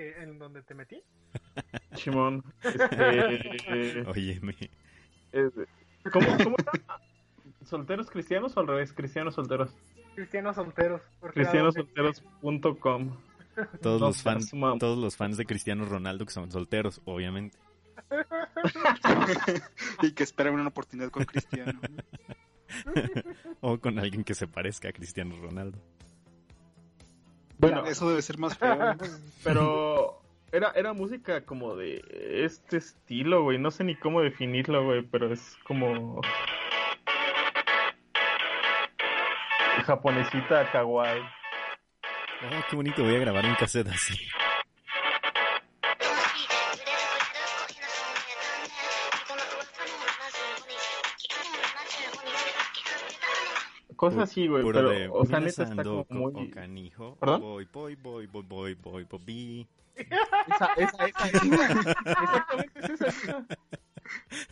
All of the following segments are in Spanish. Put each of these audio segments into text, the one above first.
que en donde te metí. Chimón. Este, Óyeme. eh, ¿Cómo, cómo era? ¿Solteros cristianos o al revés? Cristianos solteros. Cristianos solteros. Cristianosolteros.com. Todos No, los fans, todos los fans de Cristiano Ronaldo que son solteros, obviamente. y que esperan una oportunidad con Cristiano. O con alguien que se parezca a Cristiano Ronaldo. Bueno, Eso debe ser más feo. ¿no? pero era, era música como de este estilo, güey. No sé ni cómo definirlo, güey, pero es como... Japonesita kawaii. Oh, qué bonito, voy a grabar un cassette así. Cosas así, güey, pero, de o sea, "Mina neta está como co- muy... o canijo. ¿Perdón? Voy, voy, voy, voy, voy, voy, voy. Esa, esa, esa, esa. Exactamente es esa.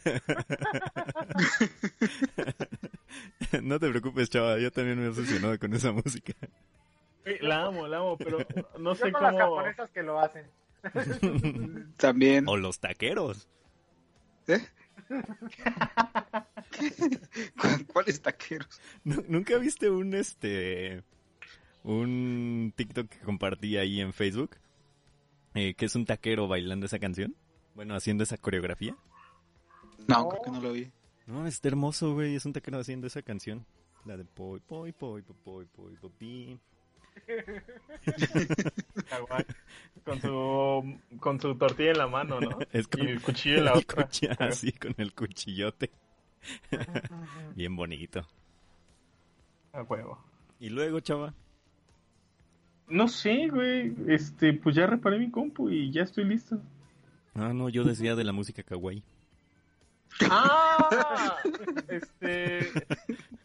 no te preocupes, chava, yo también me he obsesionado con esa música. La amo, la amo, pero no Yo sé con las cómo... japonesas que lo hacen. También. O los taqueros. ¿Eh? ¿Cu- ¿Cuáles taqueros? Nu- ¿Nunca viste un este un TikTok que compartí ahí en Facebook? Eh, que es un taquero bailando esa canción. Bueno, haciendo esa coreografía. No, No. creo que no lo vi. No, está hermoso, güey. Es un taquero haciendo esa canción. La de poi, poi, poi, poi, poi, poi. Con su, con su tortilla en la mano, ¿no? Es con Y el cuchillo en la otra. así con el cuchillote. Bien bonito. A huevo. Y luego, chava. No sé, güey. Este, pues ya reparé mi compu y ya estoy listo. Ah, no, yo decía de la música kawaii. ¡Ah! Este.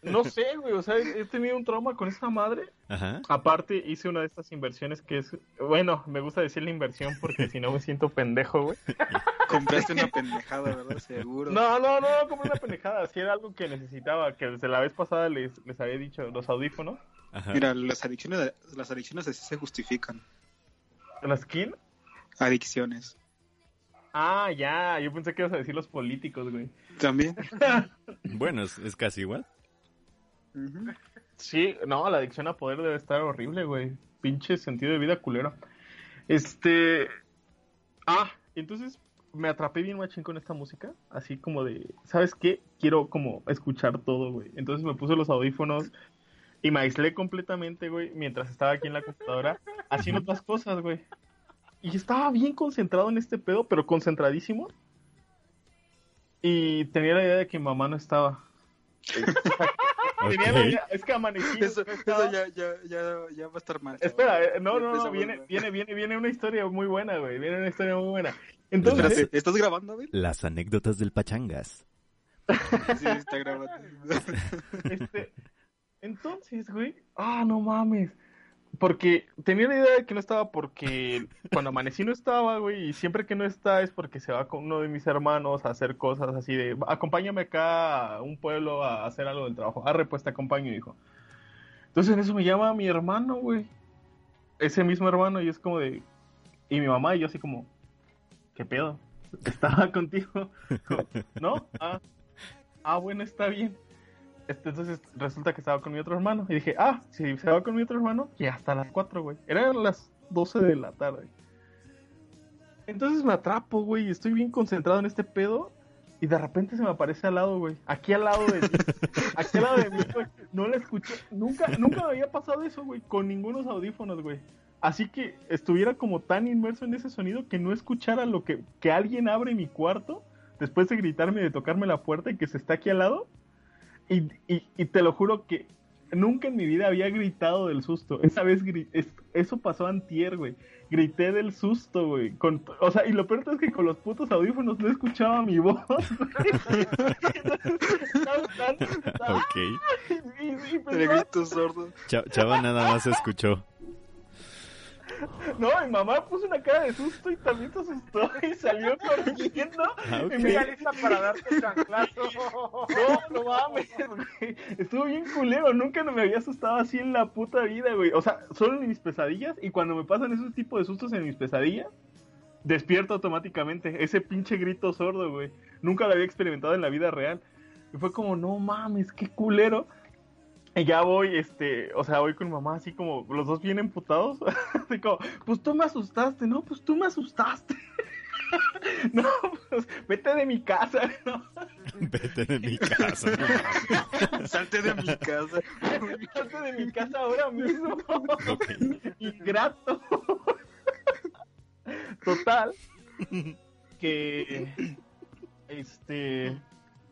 No sé, güey. O sea, he tenido un trauma con esa madre. Ajá. Aparte, hice una de estas inversiones que es. Bueno, me gusta decir la inversión porque si no me siento pendejo, güey. Compraste una pendejada, ¿verdad? Seguro. No, no, no, no, como una pendejada. Si era algo que necesitaba, que desde la vez pasada les, les había dicho, los audífonos. Ajá. Mira, las adicciones, las adicciones así se justifican. ¿La skin? Adicciones. Ah, ya. Yo pensé que ibas a decir los políticos, güey. También. Bueno, es, es casi igual. Sí, no, la adicción a poder debe estar horrible, güey. Pinche sentido de vida culero. Este. Ah, entonces me atrapé bien machín con esta música. Así como de, ¿sabes qué? Quiero como escuchar todo, güey. Entonces me puse los audífonos y me aislé completamente, güey, mientras estaba aquí en la computadora haciendo otras cosas, güey. Y estaba bien concentrado en este pedo, pero concentradísimo. Y tenía la idea de que mi mamá no estaba. Tenía la idea- es que amanecí. Eso, ya, ya, ya, ya va a estar mal. Espera, eh, no, no, no, viene, viene, viene, viene una historia muy buena, güey. Viene una historia muy buena. Entonces, Espérate, ¿estás grabando, Abel? Las anécdotas del Pachangas. Sí, está grabando. este, entonces, güey, ah, no mames. Porque tenía la idea de que no estaba porque cuando amanecí no estaba, güey, y siempre que no está es porque se va con uno de mis hermanos a hacer cosas así de, acompáñame acá a un pueblo a hacer algo del trabajo. Arre, pues te acompaño, hijo. Entonces en eso me llama mi hermano, güey. Ese mismo hermano, y es como de, y mi mamá, y yo así como, ¿qué pedo? Estaba contigo. ¿No? Ah, ah, bueno, está bien. Este, Entonces resulta que estaba con mi otro hermano. Y dije, ah, si se va con mi otro hermano, que hasta las 4, güey. Eran las 12 de la tarde. Entonces me atrapo, güey, y estoy bien concentrado en este pedo. Y de repente se me aparece al lado, güey. Aquí al lado de mí. Aquí al lado de mí, güey. No la escuché. Nunca, nunca me había pasado eso, güey. Con ningunos audífonos, güey. Así que estuviera como tan inmerso en ese sonido que no escuchara lo que, que alguien abre mi cuarto después de gritarme y de tocarme la puerta y que se está aquí al lado. Y, y, y te lo juro que nunca en mi vida había gritado del susto. Esa vez es- eso pasó antier, güey. Grité del susto, güey. Con, o sea, y lo peor es que con los putos audífonos no escuchaba mi voz. Ok. y- y- y Chava nada más escuchó. No, mi mamá puso una cara de susto y también se asustó y salió corriendo. Ah, ok. Y me- Estoy lista para darte chanclazo. No, no mames, güey. Estuvo bien culero. Nunca me había asustado así en la puta vida, güey. O sea, solo en mis pesadillas. Y cuando me pasan esos tipos de sustos en mis pesadillas, despierto automáticamente. Ese pinche grito sordo, güey. Nunca lo había experimentado en la vida real. Y fue como, no mames, qué culero. Y ya voy, este, o sea, voy con mamá así como, los dos bien emputados. Así como, pues tú me asustaste, no, pues tú me asustaste. no, pues vete de mi casa, ¿no? Vete de mi casa. no Salte de mi casa. Salte de mi casa ahora mismo. mames. Ok. Ingrato. Total. Que. Este.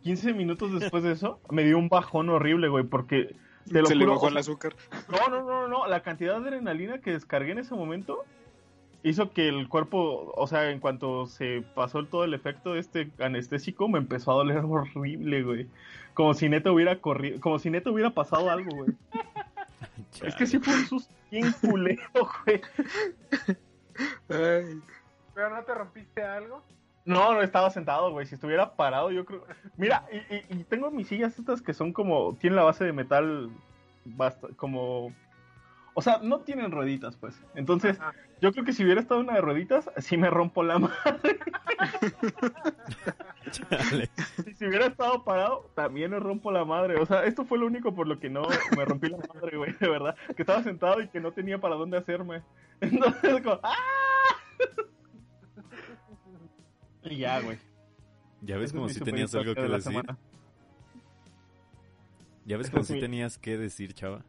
15 minutos después de eso, me dio un bajón horrible, güey, porque. Te lo Se le bajó o el azúcar. No, no, no, no. La cantidad de adrenalina que descargué en ese momento hizo que el cuerpo, o sea, en cuanto se pasó todo el efecto de este anestésico, me empezó a doler horrible, güey. Como si neto hubiera corrido, como si neto hubiera pasado algo, güey. Es que sí fue un susto bien culero, güey. Ay, ¿Pero no te rompiste algo? No, no estaba sentado, güey. Si estuviera parado, yo creo. Mira, y, y- y tengo mis sillas estas que son como. Tienen la base de metal. Basta, como. O sea, no tienen rueditas, pues. Entonces, Ajá. yo creo que si hubiera estado una de rueditas, sí me rompo la madre. Y si hubiera estado parado, también me rompo la madre. O sea, esto fue lo único por lo que no me rompí la madre, güey, de verdad. Que estaba sentado y que no tenía para dónde hacerme. Entonces, como. ¡Ah! Y ya, güey. Ya ves como si tenías algo que de decir. semana. Ya ves como si tenías que decir, chava.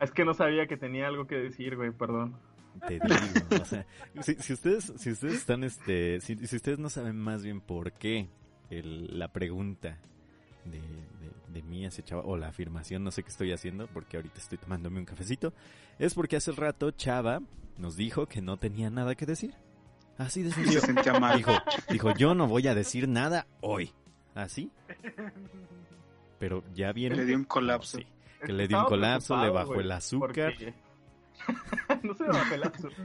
Es que no sabía que tenía algo que decir, güey, perdón. Te digo, o sea, si, si ustedes, si ustedes están, este, si, si ustedes no saben más bien por qué el- la pregunta de, de, de mí hacia Chava, o la afirmación, no sé qué estoy haciendo, porque ahorita estoy tomándome un cafecito, es porque hace rato Chava nos dijo que no tenía nada que decir. Así de se sencillo. sentía mal. Dijo, dijo, yo no voy a decir nada hoy. ¿Así? Pero ya viene. Le dio un colapso. Sí, que le dio un colapso, le bajó el azúcar. no se me bajó el azúcar.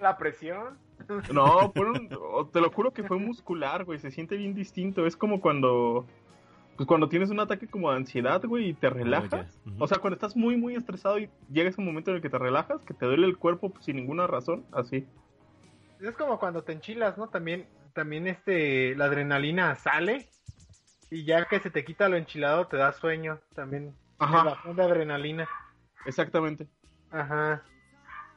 La presión. No, fue un- te lo juro que fue muscular, güey. Se siente bien distinto. Es como cuando. Pues cuando tienes un ataque como de ansiedad, güey, y te relajas. ya. Ujú. O sea, cuando estás muy, muy estresado y llega ese momento en el que te relajas, que te duele el cuerpo sin ninguna razón, así. Es como cuando te enchilas, ¿no? También, también este, la adrenalina sale y ya que se te quita lo enchilado te da sueño. También Ajá. de adrenalina. Exactamente. Ajá.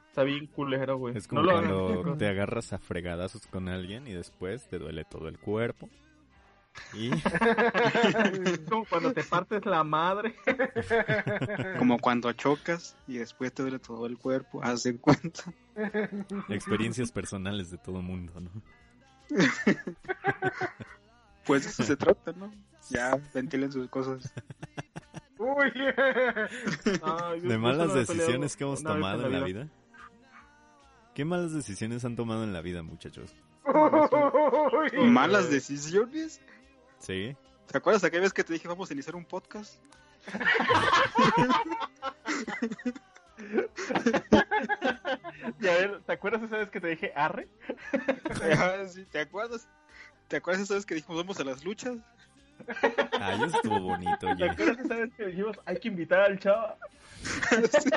Está bien culero, güey. Es como No cuando te agarras a fregadazos con alguien y después te duele todo el cuerpo. Y Es como cuando te partes la madre. Como cuando chocas y después te duele todo el cuerpo. Haz de cuenta. experiencias personales de todo mundo, ¿no? Pues de eso se trata, ¿no? Ya ventilen sus cosas. Uy. No, De malas decisiones que hemos tomado en la vida. ¿Qué malas decisiones han tomado en la vida, muchachos? Uy. Malas decisiones. Sí. ¿Te acuerdas aquella vez que te dije vamos a iniciar un podcast? Y a ver, ¿te acuerdas esa vez que te dije arre? Sí, ¿Te acuerdas? ¿Te acuerdas esa vez que dijimos vamos a las luchas? Ay, estuvo bonito, ¿Te acuerdas esa vez que dijimos hay que invitar al chava? Sí.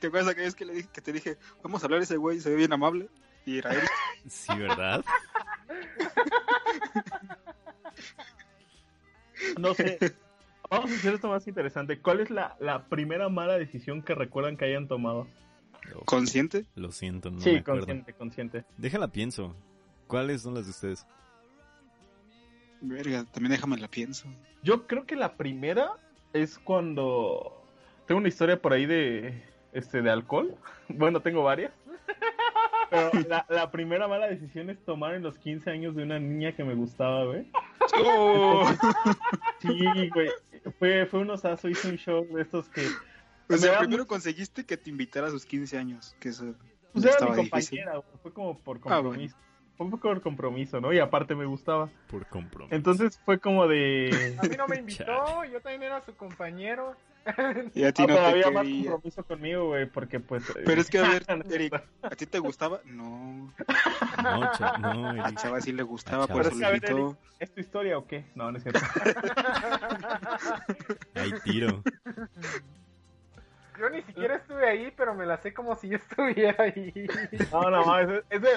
¿Te acuerdas aquella vez que, le dije, que te dije vamos a hablar ese güey se ve bien amable? Y era él. Sí, ¿verdad? No sé. Vamos a hacer esto más interesante. ¿Cuál es la, la primera mala decisión que recuerdan que hayan tomado? ¿Consciente? lo siento, no me sí, acuerdo. consciente, consciente. Déjala pienso. ¿Cuáles son las de ustedes? Verga, también déjame la pienso. Yo creo que la primera es cuando tengo una historia por ahí de este de alcohol. Bueno, tengo varias. Pero la, la primera mala decisión es tomar en los 15 años de una niña que me gustaba, güey. ¡Oh! Sí, güey. Fue, fue un osazo, hice un show de estos que. O sea, primero conseguiste que te invitara a sus 15 años, que eso Pues era estaba mi difícil. compañera, güey. Fue como por Ah, bueno. compromiso. Fue un poco por compromiso, ¿no? Y aparte me gustaba. Por compromiso. Entonces fue como de. A mí no me invitó, yo también era su compañero. Y a ti Ah, no pero te había más compromiso conmigo, güey, porque pues... Pero es que, a ver, No, no, Eric, no. ¿a ti te gustaba? No, No, cha- no, a Eric. Chava sí le gustaba, A por eso A ver, invitó. ¿Es tu historia o qué? No, no es cierto. Hay tiro. Yo ni siquiera estuve ahí, pero me la sé como si yo estuviera ahí. No, no, mames, es de,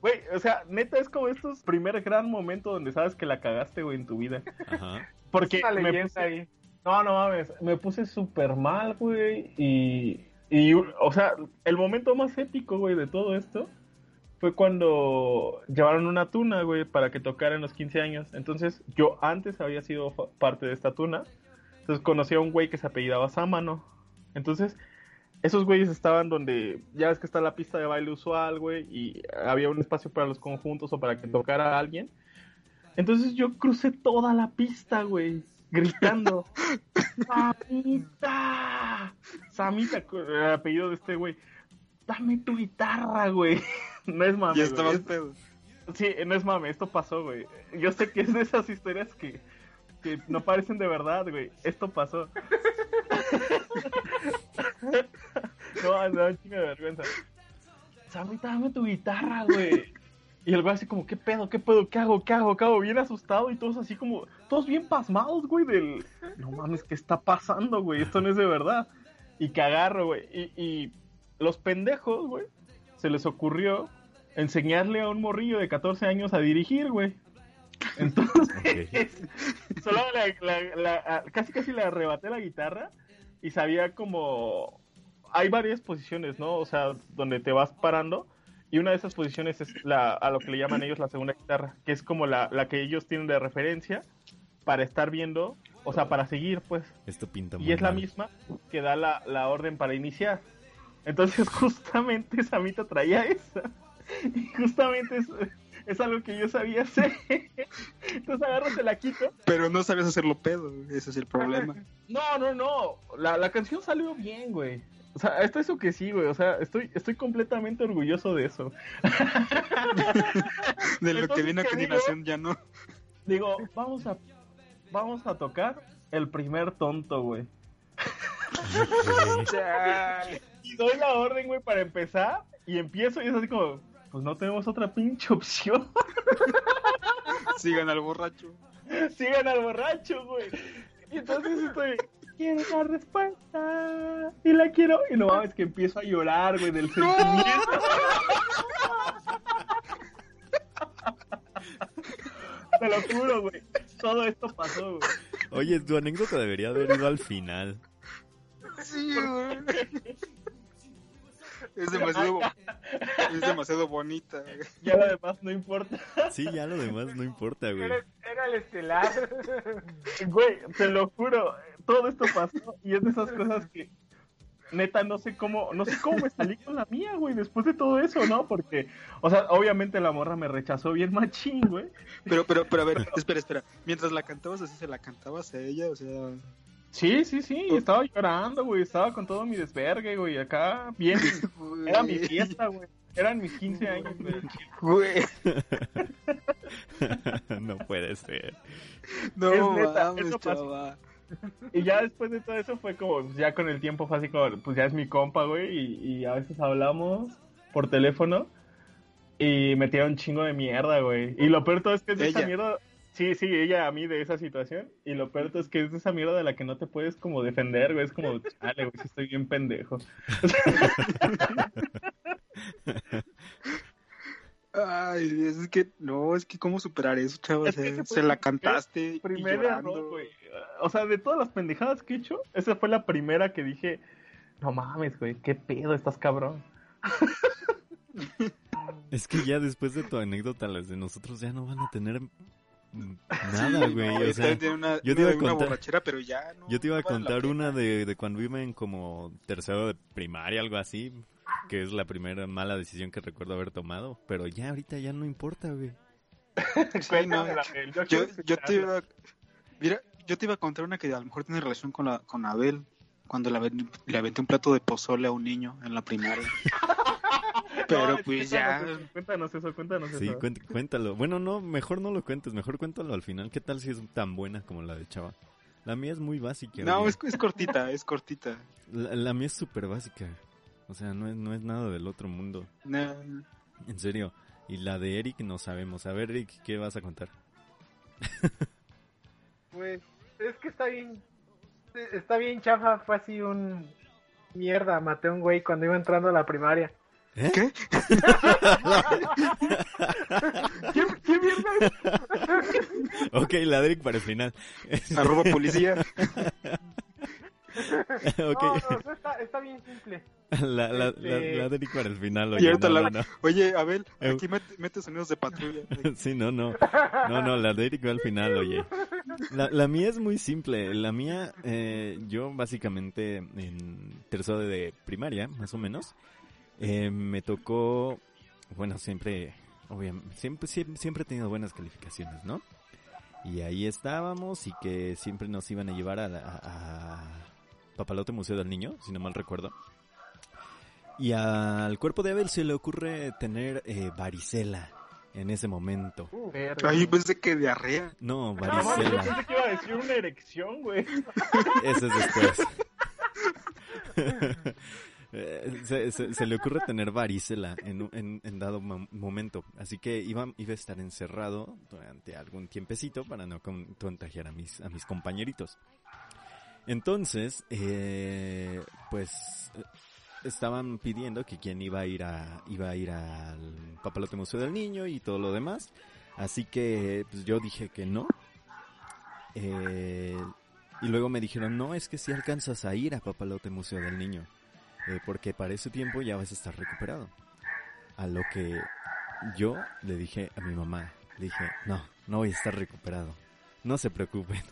güey, o sea, neta es como estos primer gran momento donde sabes que la cagaste, güey, en tu vida. Ajá. Porque Una me leyenda puse, ahí. No, no mames, me puse súper mal, güey, y, y, o sea, el momento más épico, güey, de todo esto fue cuando llevaron una tuna, güey, para que tocara en los 15 años. Entonces, yo antes había sido parte de esta tuna, entonces conocí a un güey que se apellidaba Sámano. Entonces, esos güeyes estaban donde, ya ves que está la pista de baile usual, güey, y había un espacio para los conjuntos o para que tocara a alguien. Entonces yo crucé toda la pista, güey, gritando, ¡Samita! Samita, el apellido de este güey. Dame tu guitarra, güey. No es mame, Ya güey. estabas Es- pedo. Sí, no es mame, esto pasó, güey. Yo sé que es de esas historias que, que no parecen de verdad, güey. Esto pasó. no, no, chingo de vergüenza. Samita, dame tu guitarra, güey. Y el güey así como, ¿qué pedo? ¿Qué pedo? ¿Qué hago? ¿Qué hago? ¿Qué hago? Bien asustado y todos así como, todos bien pasmados, güey, del... No mames, ¿qué está pasando, güey? Esto no es de verdad. Y que agarro, güey. Y, y los pendejos, güey, se les ocurrió enseñarle a un morrillo de 14 años a dirigir, güey. Entonces, solo la- la- la- a- casi casi le arrebaté la guitarra y sabía como... Hay varias posiciones, ¿no? O sea, donde te vas parando y una de esas posiciones es la, a lo que le llaman ellos la segunda guitarra, que es como la, la que ellos tienen de referencia para estar viendo, o sea, para seguir, pues. Esto pinta muy Y es la misma que da la, la orden para iniciar. Entonces, justamente Samita traía esa. Y justamente es, es algo que yo sabía hacer. Entonces agarro, se la quito. Pero no sabías hacerlo pedo, ese es el problema. No, no, no. La, la canción salió bien, güey. O sea, esto eso que sí, güey. O sea, estoy, estoy completamente orgulloso de eso. De lo que viene a ¿qué continuación ya no. Digo, vamos a, vamos a tocar el primer tonto, güey. Y doy la orden, güey, para empezar. Y empiezo y es así como, pues no tenemos otra pinche opción. Sigan al borracho. Sigan al borracho, güey. Y entonces estoy, quiero la respuesta. Y la quiero. Y no mames, que empiezo a llorar, güey, del sentimiento. Te lo juro, güey. Todo esto pasó, güey. Oye, tu anécdota debería haber ido al final. Sí, güey. Es demasiado, es demasiado bonita. güey. Ya lo demás no importa. Sí, ya lo demás no importa, güey. Era, era el estelar. Güey, te lo juro, todo esto pasó y es de esas cosas que neta no sé cómo, no sé cómo me salí con la mía, güey, después de todo eso, ¿no? Porque, o sea, obviamente la morra me rechazó bien machín, güey. Pero, pero, pero a ver, espera, espera. Mientras la cantabas así, se la cantabas a ella, o sea. Sí, sí, sí, estaba llorando, güey, estaba con todo mi desvergue, güey, acá, bien, era mi fiesta, güey, eran mis 15 años, güey. Güey. no puede ser. No, Es neta, mames, eso. Y ya después de todo eso fue como, pues, ya con el tiempo fue así como, pues ya es mi compa, güey, y, y a veces hablamos por teléfono y me tira un chingo de mierda, güey. Y lo peor todo es que es de esa mierda, sí, sí, ella a mí de esa situación, y lo peor todo es que es de esa mierda de la que no te puedes como defender, güey, es como, chale, güey, sí estoy bien pendejo. Ay, es que, no, es que cómo superar eso, chava. Es que Se, la cantaste. y Primer llorando. error, güey. O sea, de todas las pendejadas que he hecho, esa fue la primera que dije, no mames, güey, qué pedo estás cabrón. Es que ya después de tu anécdota, las de nosotros ya no van a tener nada, güey. No, o sea, una, yo te una iba a una contar- borrachera, pero ya no. yo te iba a no contar una de, de cuando iba en como tercero de primaria, algo así, que es la primera mala decisión que recuerdo haber tomado, pero ya ahorita ya no importa, güey. Sí, no, yo te iba, mira, yo te iba a contar una que a lo mejor tiene relación con la con Abel cuando le, aven- le aventé un plato de pozole a un niño en la primaria. Pero No, pues ya, cuéntanos eso, Cuéntanos eso, cuéntanos Sí, cuéntalo. Bueno, no, mejor no lo cuentes, mejor cuéntalo al final. ¿Qué tal si es tan buena como la de Chava? La mía es muy básica. No, es cortita, es cortita. La, la mía es súper básica. O sea, no es, no es nada del otro mundo. No, En serio. Y la de Eric no sabemos. A ver, Eric, ¿qué vas a contar? Pues es que está bien. Está bien chafa. Fue así un. Mierda, maté a un güey cuando iba entrando a la primaria. ¿Eh? ¿Qué? ¿Qué, qué mierda es? ok, la de Eric para el final. Arroba policía. No, no, está, está bien simple. la, la, la, Este- la de Eric para el final. Oye, ahorita no, la- no, no. Oye, Abel, Eh. aquí mete, mete sonidos de patrulla. Sí, no, no. No, no, la de al final, oye. La, la mía es muy simple. La mía, eh, yo básicamente en tercero de primaria, más o menos, eh, me tocó, bueno, siempre, obviamente, siempre, siempre, siempre he tenido buenas calificaciones, ¿no? Y ahí estábamos y que siempre nos iban a llevar a, la- a, a Papalote Museo del Niño, si no mal recuerdo. Y al cuerpo de Abel se le ocurre tener eh, varicela en ese momento. Verga. Ay, pensé que diarrea. No, No, mames, yo varicela. pensé que iba a decir una erección, güey. Ese es después. Eh, se, se- se le ocurre tener varicela en, en, en dado mo- momento. Así que iba, iba a estar encerrado durante algún tiempecito para no con- contagiar a mis, a mis compañeritos. Entonces, eh, pues estaban pidiendo que quien iba a ir a iba a ir al Papalote Museo del Niño y todo lo demás. Así que pues, yo dije que no. Eh, y luego me dijeron, no, es que si alcanzas a ir a Papalote Museo del Niño, eh, porque para ese tiempo ya vas a estar recuperado. A lo que yo le dije a mi mamá, dije, no, no voy a estar recuperado, no se preocupen.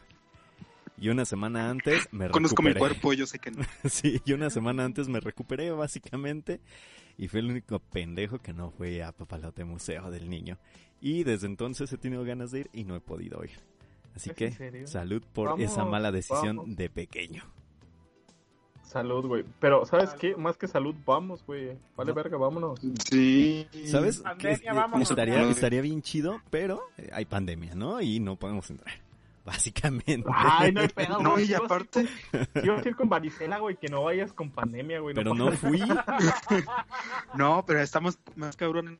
Y una semana antes me Conozco mi cuerpo, yo sé que no. Sí, y una semana antes me recuperé básicamente y fue el único pendejo que no fue a Papalote Museo del Niño. Y desde entonces he tenido ganas de ir y no he podido ir. Así ¿Es que salud por Vamos, esa mala decisión vamos. de pequeño. Salud, güey. Pero, ¿sabes qué? Más que salud, vamos, güey. Vale, No. verga, vámonos. Sí. ¿Sabes? Pandemia, eh, vámonos. estaría, estaría bien chido, pero eh, hay pandemia, ¿no? Y no podemos entrar. Básicamente. Ay, no hay pedo, No, güey. y Yo sí aparte, Yo quiero ir con varicela, güey, que no vayas con pandemia, güey. Pero no fui. no, pero estamos más cabrón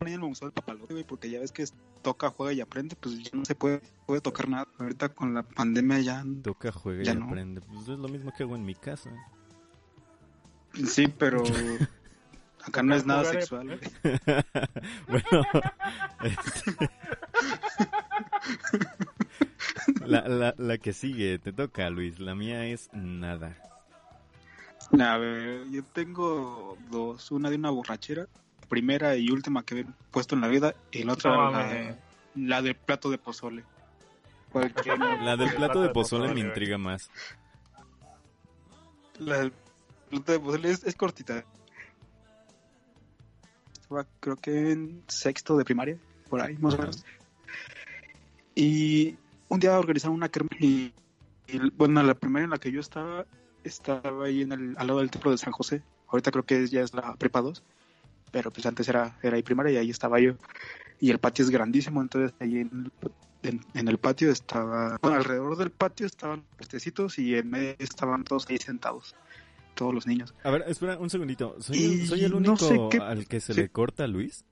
en el museo del papalote, güey, porque ya ves que es- toca, juega y aprende, pues ya no se puede, puede tocar nada. Ahorita con la pandemia ya... Toca, juega y no. aprende. Pues es lo mismo que hago en mi casa. Sí, pero acá no es nada eh, sexual. güey. bueno, este- la, la, la que sigue, te toca, Luis. La mía es nada. A ver, yo tengo dos. Una de una borrachera, primera y última que he puesto en la vida, y la otra No la, del plato de pozole. Cualquier- La del plato de pozole me intriga más. la del plato de pozole es, es cortita. Estaba creo que en sexto de primaria, por ahí más o menos. Y un día organizaron una kermés y, y, bueno, la primera en la que yo estaba, estaba ahí en el, al lado del templo de San José. Ahorita creo que ya es la prepa 2, pero pues antes era, era ahí primaria y ahí estaba yo. Y el patio es grandísimo, entonces ahí en el, en, en el patio estaba, bueno, alrededor del patio estaban puestecitos y en medio estaban todos ahí sentados, todos los niños. A ver, espera un segundito. ¿Soy, Y soy el no único sé qué- al que se sí. le corta, Luis?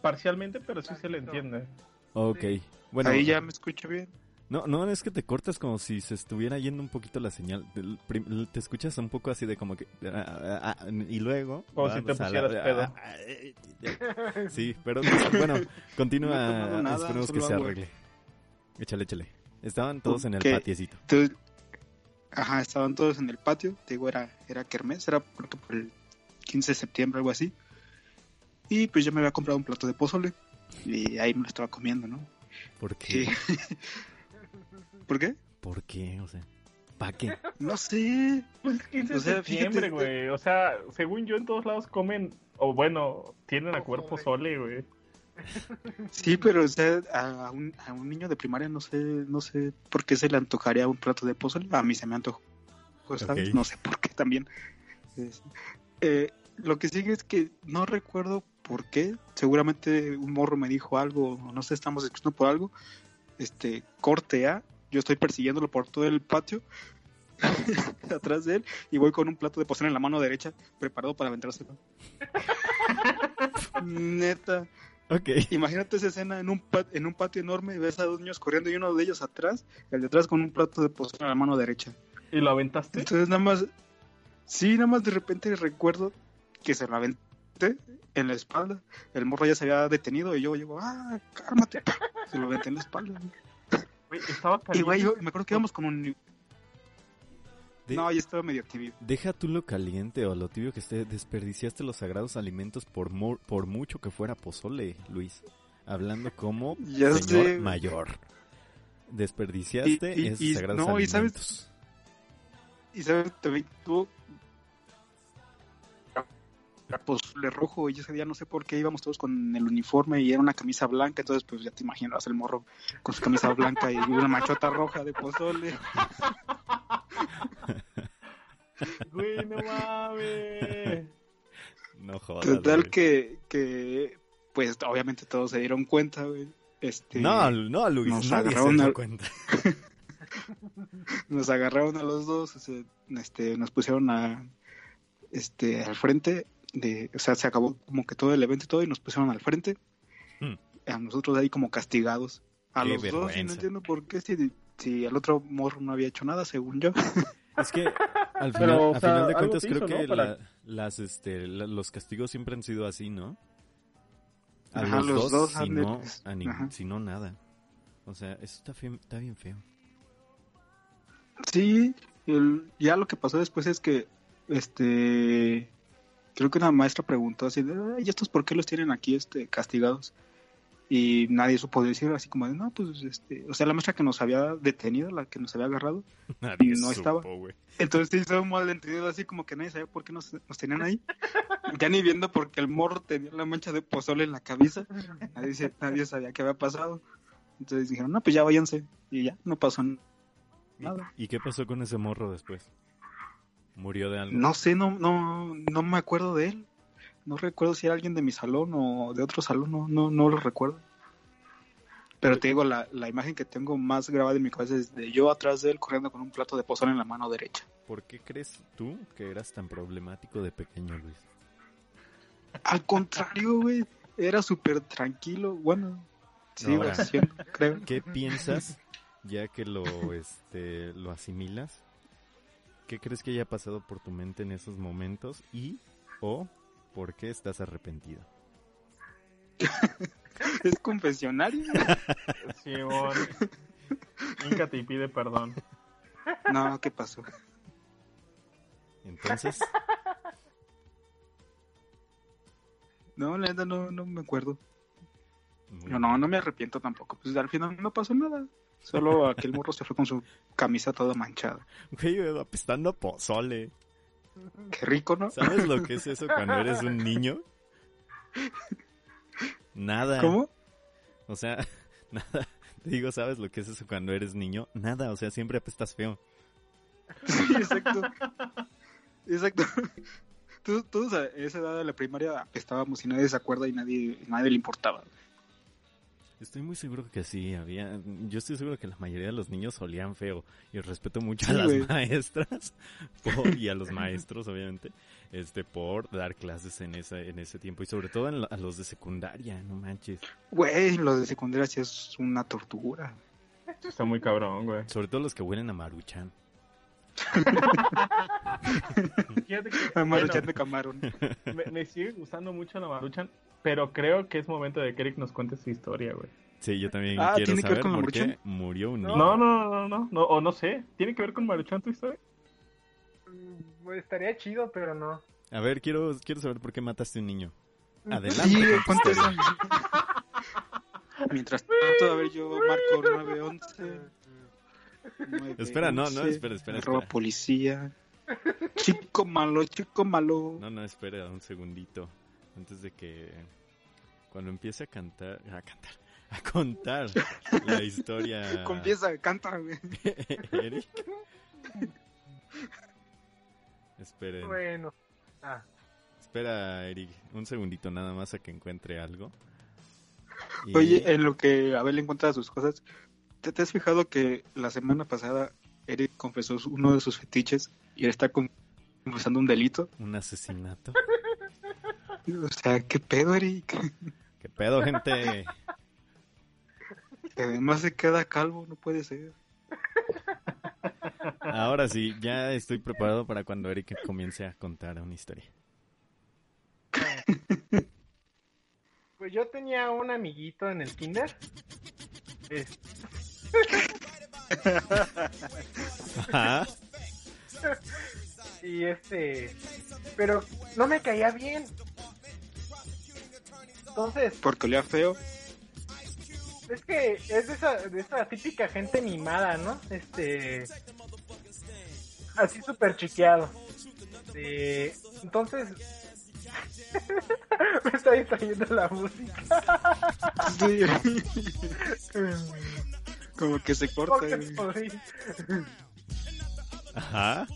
Parcialmente, pero sí se le entiende. Ok. Bueno, ahí ya me escucho bien. No, no, es que te cortas como si se estuviera yendo un poquito la señal. Te escuchas un poco así de como que... ah, ah, ah, y luego... Como si te vamos a la- pusieras pedo. eh, ya. Sí, pero bueno, continúa. No nada, esperemos que se arregle. Échale, échale. Estaban todos en el patiecito. Entonces, ajá, estaban todos en el patio. Te digo, era, era kermés, era creo que por el 15 de septiembre, algo así. Y pues yo me había comprado un plato de pozole. Y ahí me lo estaba comiendo, ¿no? ¿Por qué? ¿Por qué? ¿Por qué? O sea, ¿para qué? No sé. Pues es 15 de O sea, septiembre, fíjate- güey. O sea, según yo, en todos lados comen, o bueno, tienden a comer pozole, güey. Sí, pero o sea, a un, a un niño de primaria no sé, no sé por qué se le antojaría un plato de pozole. A mí se me antojó. No sé por qué también. Eh, lo que sigue es que no recuerdo por qué. Seguramente un morro me dijo algo, o no sé, estamos discutiendo por algo. este, corte A, yo estoy persiguiéndolo por todo el patio, atrás de él, y voy con un plato de pozole en la mano derecha, preparado para aventárselo. Neta. Ok. Imagínate esa escena en un, pat- en un patio enorme, ves a dos niños corriendo y uno de ellos atrás, el de atrás con un plato de pozole en la mano derecha. ¿Y lo aventaste? Entonces nada más, sí, nada más de repente recuerdo que se lo aventé en la espalda. El morro ya se había detenido y yo llego, ah, cálmate. Se lo aventé en la espalda. estaba Y caliente. güey, yo me acuerdo que íbamos con un... De- No, ya estaba medio tibio. Deja tú lo caliente o lo tibio que esté. Desperdiciaste los sagrados alimentos por, por mucho que fuera pozole, Luis. Hablando como Ya señor sé. mayor. Desperdiciaste Y- y- esos y- sagrados no, y sabes- alimentos. Y sabes, también tuvo... Pozole rojo y ese día no sé por qué íbamos todos con el uniforme y era una camisa blanca, entonces pues ya te imaginas el morro con su camisa blanca y una manchota roja de pozole. Güey, no mames. No jodas. Total güey. que, que, pues obviamente todos se dieron cuenta, güey. Este, No, no, Luis, nos nadie se agarraron dio al- cuenta. nos agarraron a los dos, este, nos pusieron a, este, al frente de, o sea, se acabó como que todo el evento y todo y nos pusieron al frente, Hmm. a nosotros ahí como castigados, a Qué los dos y no vergüenza. entiendo por qué si, si el otro morro no había hecho nada, según yo. Es que al final, Pero, o a sea, final de cuentas creo que la- las, este, la- los castigos siempre han sido así, ¿no? A Ajá, los, los dos, dos si, no, ni- si no nada. O sea, eso está, fe- está bien feo. Sí, el- ya lo que pasó después es que, este, creo que una maestra preguntó así de, "Ay, ¿y estos por qué los tienen aquí, este, castigados? Y nadie supo decir así como de, no, pues, este, o sea, la maestra que nos había detenido, la que nos había agarrado, Nadie no supo, estaba. entonces hizo un malentendido así como que nadie sabía por qué nos, nos tenían ahí. Ya ni viendo porque el morro tenía la mancha de pozole en la cabeza, nadie, nadie sabía qué había pasado. Entonces dijeron, no, pues ya váyanse. Y ya, no pasó nada. ¿Y qué pasó con ese morro después? ¿Murió de algo? No sé, no, no, no me acuerdo de él. No recuerdo si era alguien de mi salón o de otro salón, no, no, no lo recuerdo. Pero te digo, la, la imagen que tengo más grabada en mi cabeza es de yo atrás de él corriendo con un plato de pozole en la mano derecha. ¿Por qué crees tú que eras tan problemático de pequeño, Luis? Al contrario, güey, era súper tranquilo. Bueno, sí, Ahora. siendo, creo. ¿Qué piensas ya que lo, este, lo asimilas? ¿Qué crees que haya pasado por tu mente en esos momentos? Y, o, ¿por qué estás arrepentido? Es confesionario. Sí, bon. Híncate y pide perdón. No, ¿qué pasó? Entonces, No, la no, no me acuerdo. muy No, no, no me arrepiento tampoco. Pues al final no pasó nada. Solo aquel morro se fue con su camisa toda manchada. Güey, apestando a pozole. Qué rico, ¿no? ¿Sabes lo que es eso cuando eres un niño? Nada. ¿Cómo? O sea, nada. Te digo, ¿sabes lo que es eso cuando eres niño? Nada, o sea, siempre apestas feo. Sí, exacto. Exacto. Todos, todos a esa edad de la primaria apestábamos y nadie se acuerda y nadie, nadie le importaba. Estoy muy seguro que sí, había... Yo estoy seguro que la mayoría de los niños olían feo. Y respeto mucho Sí, a las maestras por- y a los maestros, obviamente, este por dar clases en ese, en ese tiempo. Y sobre todo en la- a los de secundaria, no manches. Güey, lo de secundaria sí es una tortura. Está muy cabrón, güey. Sobre todo los que huelen a maruchan. Fíjate que, A bueno, Maruchan de camarón. me, me sigue gustando mucho la Maruchan, pero creo que es momento de que Eric nos cuente su historia, güey. Sí, yo también Ah, quiero ¿tiene que ver saber con por qué murió un niño. No, no, no, no, no, o no sé. ¿Tiene que ver con Maruchan tu historia? Mm, pues, estaría chido, pero no. A ver, quiero, quiero saber por qué mataste a un niño. Adelante. Sí. Mientras tanto, a ver, yo marco 911. Espera, no, no, espera, espera, Arroba espera. policía. Chico malo, chico malo. No, no, espera un segundito. Antes de que... Cuando empiece a cantar... A cantar. A contar la historia... Confiesa, canta, güey. Eric. Esperen. Bueno. Ah, Espera, Eric. Un segundito nada más a que encuentre algo. Y- Oye, en lo que Abel encuentra sus cosas, ¿te, te has fijado que la semana pasada Eric confesó uno de sus fetiches y él está con- confesando un delito? Un asesinato. O sea, ¿qué pedo, Eric? ¿Qué pedo, gente? Que además se queda calvo, no puede ser. Ahora sí, ya estoy preparado para cuando Eric comience a contar una historia. Pues yo tenía un amiguito en el kinder. Es- Ajá. y este, pero no me caía bien. Entonces, Porque olía feo. es que es de esa, de esa típica gente mimada, ¿no? Este, así súper chiqueado. Eh, entonces, me está distrayendo la música. Sí. Como que se corta. Ajá.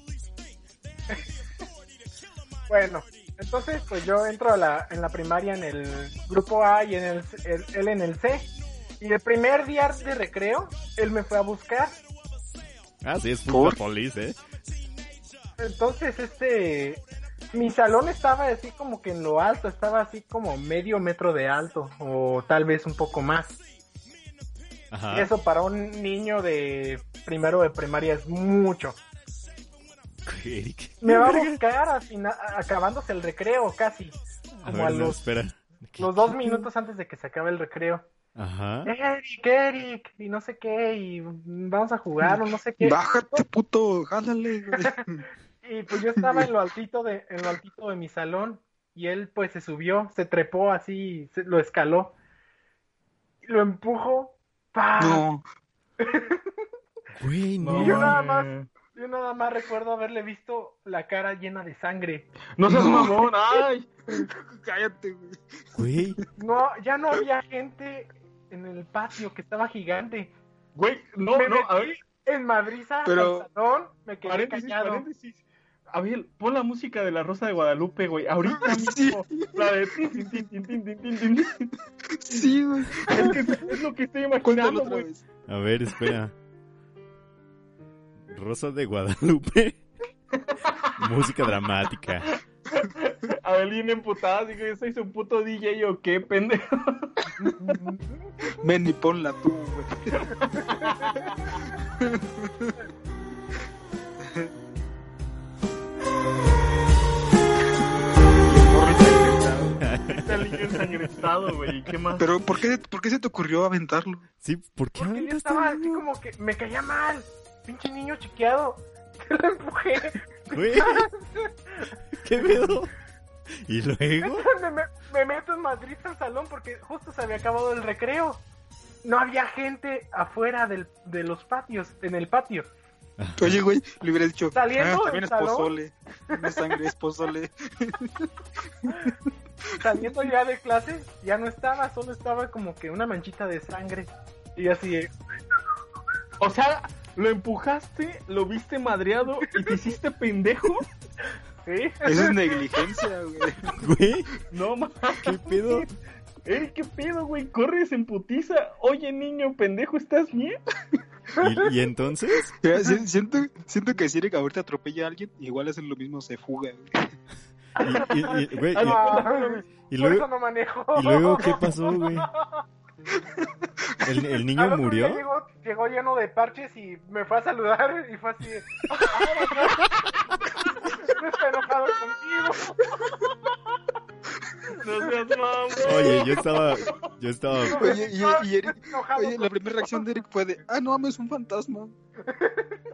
Bueno, entonces pues yo entro a la, en la primaria en el grupo A y en el, el- él en el C. Y el primer día de recreo, él me fue a buscar. Ah, sí, es polis, ¿eh? Entonces, este, mi salón estaba así como que en lo alto, estaba así como medio metro de alto, o tal vez un poco más. Ajá. Y eso para un niño de primero de primaria es mucho. Eric. Me va a buscar a fina- acabándose el recreo casi, A como ver, a no, los, espera. los dos minutos antes de que se acabe el recreo. Ajá. Eric, Eric, y no sé qué, y vamos a jugar, o no sé qué. Bájate, puto, jálale, güey. Y pues yo estaba en lo altito de, en lo altito de mi salón, y él pues se subió, se trepó así, se- lo escaló. Y lo empujo, ¡pa! No, Güey, no. Y yo nada más, yo nada más recuerdo haberle visto la cara llena de sangre. No seas No. mamón, ay. cállate, güey. Güey. No, ya no había gente en el patio que estaba gigante. Güey, no, Me no, a ver, metí en madriza Pero- al salón, me quedé paréntesis, callado. paréntesis. Abel, pon la música de la Rosa de Guadalupe, güey. Ahorita Sí. mismo. La de tin, tin, tin, tin, tin, tin, tin, tin. Sí, güey. Es, que es lo que estoy imaginando, otra güey. vez. A ver, espera. Rosa de Guadalupe. Música dramática. Abel viene emputada, así que soy un puto DJ o qué, pendejo. Ven y ponla tú, güey. Está el niño ensangrentado, güey. ¿Qué más? Pero, ¿por qué, ¿por qué se te ocurrió aventarlo? Sí, ¿por qué Porque yo estaba así como que me caía mal. Pinche niño chiqueado. lo empujé. Güey. ¿Qué pedo? ¿Y luego? me, me- me meto en Madrid al salón porque justo se había acabado el recreo. No había gente afuera del, de los patios, en el patio. Oye, güey, le hubiera dicho, Saliendo ah, también es salón. pozole. No es sangre, es pozole. Saliendo ya de clase, ya no estaba, solo estaba como que una manchita de sangre. Y así, O sea, lo empujaste, lo viste madreado y te hiciste pendejo. ¿sí? Eso es negligencia, güey. Güey, No mames. ¿qué pedo? Ey, ¿qué pedo, güey? Corres en putiza. Oye, niño pendejo, ¿estás bien? ¿Y, y entonces? Si- siento, siento que si Eric ahorita atropella a alguien, igual hacen lo mismo, se fuga. güey. Y, y- y- güey, Ay, y- y por eso luego, no manejo. ¿y luego qué pasó, güey? ¿El, niño murió? Llegó, llegó lleno de parches y me fue a saludar y fue así. no está enojado contigo. No seas mamón. Oye, yo estaba, yo estaba, Oye, y, y Eric, oye, la primera reacción de Eric fue de, ah, no mames, es un fantasma.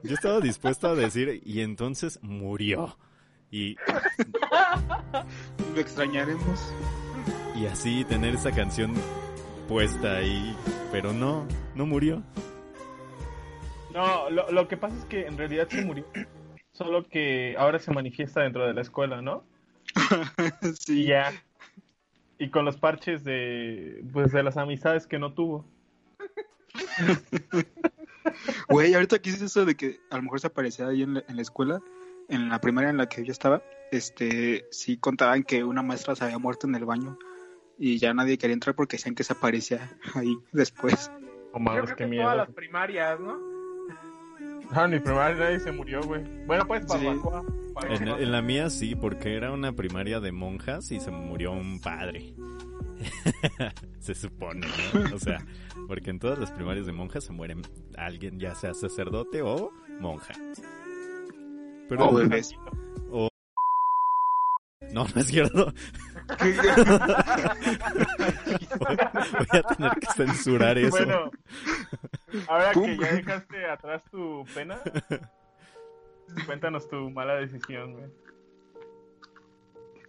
yo estaba dispuesto a decir, y entonces murió. Y, Lo extrañaremos. y así tener esa canción puesta ahí, pero no, no murió. No, lo, lo que pasa es que en realidad se murió. Solo que ahora se manifiesta dentro de la escuela, ¿no? Y sí. ya. Y con los parches de, pues, de las amistades que no tuvo. Güey, ahorita que dices eso de que a lo mejor se aparecía ahí en la, en la escuela, en la primaria en la que yo estaba, este, sí contaban que una maestra se había muerto en el baño y ya nadie quería entrar porque decían que se aparecía ahí después. Oh, Yo mames, creo qué que miedo. todas las primarias, ¿no? Ah, ni primaria nadie se murió, güey. Bueno, pues, Sí. En, en la mía sí, porque era una primaria de monjas y se murió un padre. se supone, ¿no? O sea, porque en todas las primarias de monjas se mueren alguien, ya sea sacerdote o monja. Pero O bebés. no, no es cierto. Voy a tener que censurar eso. Bueno, ahora Pum. que ya dejaste atrás tu pena, cuéntanos tu mala decisión, güey.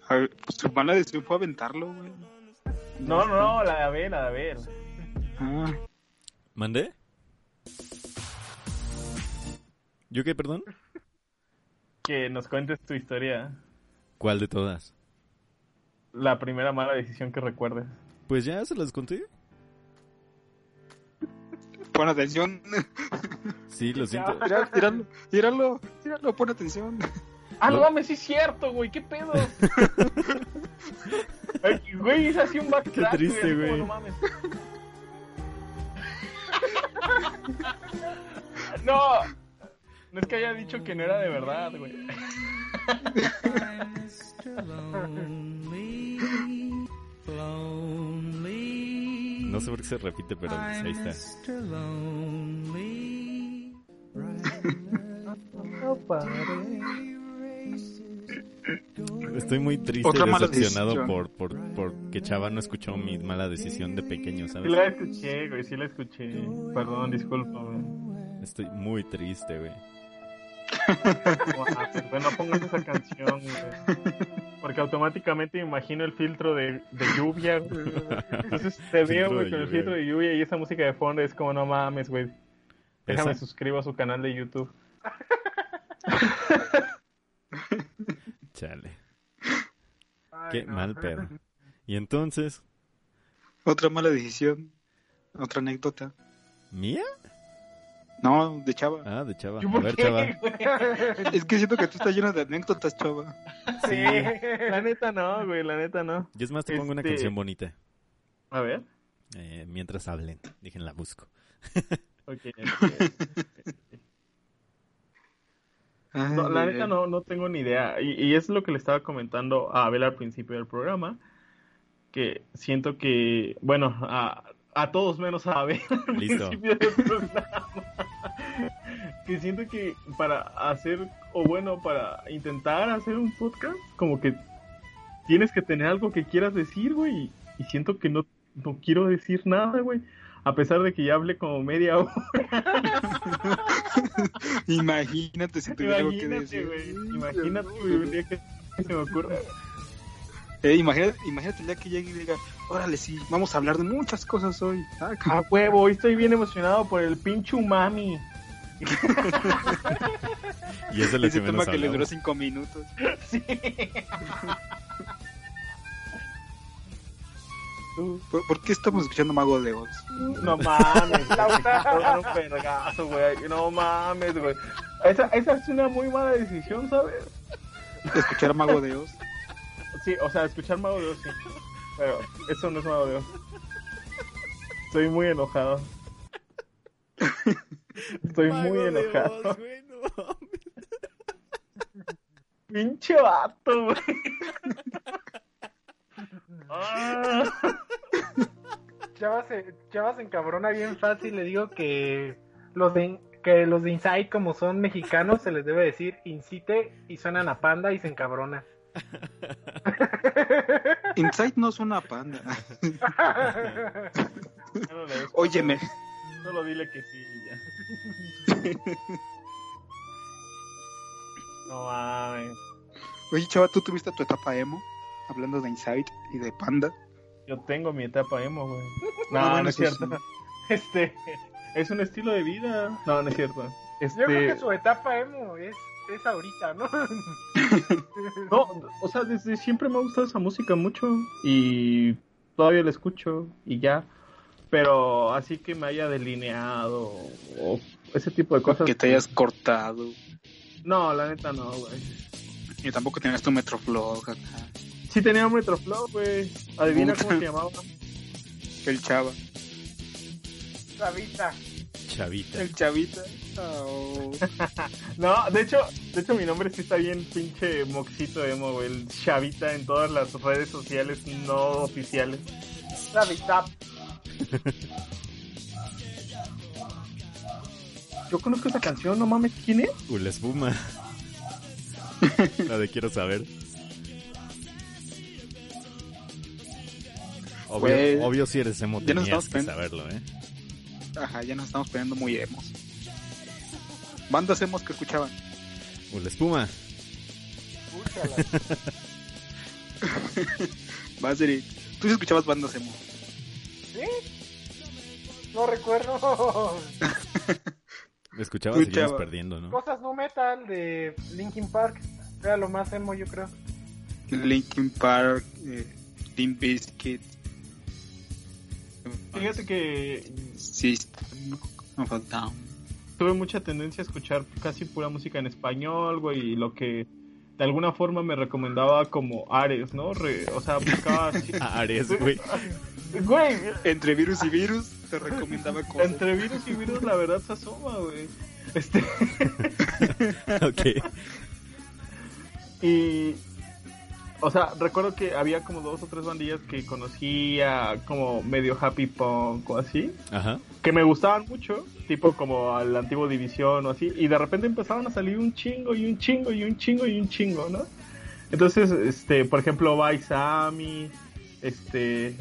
A ver, pues su mala decisión fue aventarlo, güey. No, no, no, la de Abel, la de Abel. Ah, ¿Mandé? ¿Yo qué, perdón? Que nos cuentes tu historia. ¿Cuál de todas? La primera mala decisión que recuerdes. Pues ya se las conté. pon atención. Sí, lo siento. Mira, tíralo, tíralo, tíralo, pon atención. Ah, no No. mames, sí es cierto, güey, ¿qué pedo? Ay, Güey, es así un backtrack, Qué triste, güey. No mames. No, no es que haya dicho que no era de verdad, güey. No sé por qué se repite, pero ahí está. Estoy muy triste Otra y decepcionado por, por, por que Chava no escuchó mi mala decisión de pequeño, Sí ¿sabes? la escuché, güey, sí la escuché. Perdón, disculpa, güey. Estoy muy triste, güey. Bueno, no pongas esa canción, güey. Porque automáticamente me imagino el filtro de, de lluvia, güey. Entonces te veo, güey, con el filtro de lluvia y esa música de fondo es como, no mames, güey. Déjame ¿Esa? suscribo a su canal de YouTube. Chale. Ay, Qué no. mal pedo. Y entonces, Otra mala decisión. Otra anécdota. ¿mía? No, de Chava. Ah, de Chava. ¿Yo A ver, qué, Chava. güey? Es que siento que tú estás lleno de anécdotas, Chava. Sí, la neta no, güey, la neta no. Yo es más, te pongo una Este- canción bonita. A ver. Eh, mientras hablen. Dije, la busco. Ok, ok. No, la neta no, no tengo ni idea. Y, y es lo que le estaba comentando a Abel al principio del programa. Que siento que, bueno, a, a todos menos a Abel al principio del programa. Que siento que para hacer, o bueno, para intentar hacer un podcast, como que tienes que tener algo que quieras decir, güey. Y, siento que no, no quiero decir nada, güey. A pesar de que ya hablé como media hora. Imagínate si tuviera algo que Imagínate, decir. güey. Imagínate, güey, un día que se me ocurra. Eh, imagínate, imagínate el día que llegue y diga, órale, sí, vamos a hablar de muchas cosas hoy. Ah, huevo, hoy estoy bien emocionado por el pinche umami. Y eso es lo Ese que tema que le duró cinco minutos. Sí. ¿Por, por qué estamos escuchando Mago de Oz? No mames, un güey. No mames, güey. Esa, esa es una muy mala decisión, ¿sabes? Escuchar Mago de Oz. Sí, o sea, escuchar Mago de Oz, sí. Pero eso no es Mago de Oz. Estoy muy enojado. Estoy muy enojado. Oz, güey, no mames. Pinche vato, güey. Ah. Chava se, Chava se encabrona bien fácil. Le digo que los de que los de Inside, como son mexicanos, se les debe decir incite y suenan a panda y se encabrona. Inside no es una panda. Óyeme. Solo dile que sí y ya. No mames. Oye, chava, ¿tú tuviste tu etapa emo? Hablando de Inside y de Panda. Yo tengo mi etapa emo, güey. No, Ah, bueno, no es eso cierto. sí. Este, es un estilo de vida. No, no es cierto. Este, Yo creo que su etapa emo es, es ahorita, ¿no? no, o sea, desde siempre me ha gustado esa música mucho y todavía la escucho y ya. Pero así que me haya delineado o ese tipo de cosas. Que te hayas cortado. No, la neta no, güey. Y tampoco tenías tu Metroflog acá. Sí tenía un Metroflow, güey. Adivina Puta. cómo se llamaba. El chava. Sabita. Chavita. El chavita. Oh. No, de hecho, de hecho mi nombre sí está bien pinche moxito emo, güey. El chavita en todas las redes sociales no oficiales. Sabita. Yo conozco esa canción, no mames, ¿quién es? Uh, la espuma. la de quiero saber. Obvio, Güey, obvio si eres emo ya nos tenías estamos que saberlo, ¿eh? Ajá, ya nos estamos poniendo muy emos. Bandas emos que escuchaban. Uh, la espuma. Escúchala. Vas, Eric. Tú sí escuchabas bandas emo. ¿Sí? No recuerdo. Escuchaba. ibas perdiendo, ¿no? Cosas no metal de Linkin Park. Era lo más emo, yo creo. Linkin Park, eh, Limp Bizkit. Fíjate que System of a Down. tuve mucha tendencia a escuchar casi pura música en español, güey, y lo que de alguna forma me recomendaba como Ares, ¿no? Re- o sea, buscaba Ares, güey. Güey, Entre virus y virus, te recomendaba cosas. entre virus y virus la verdad se asoma, güey. Este, ok. y o sea, recuerdo que había como dos o tres bandillas que conocía como medio happy punk o así, Ajá. que me gustaban mucho, tipo como al antiguo División o así, y de repente empezaron a salir un chingo y un chingo y un chingo y un chingo, ¿no? Entonces, este, por ejemplo, Vice Army, este,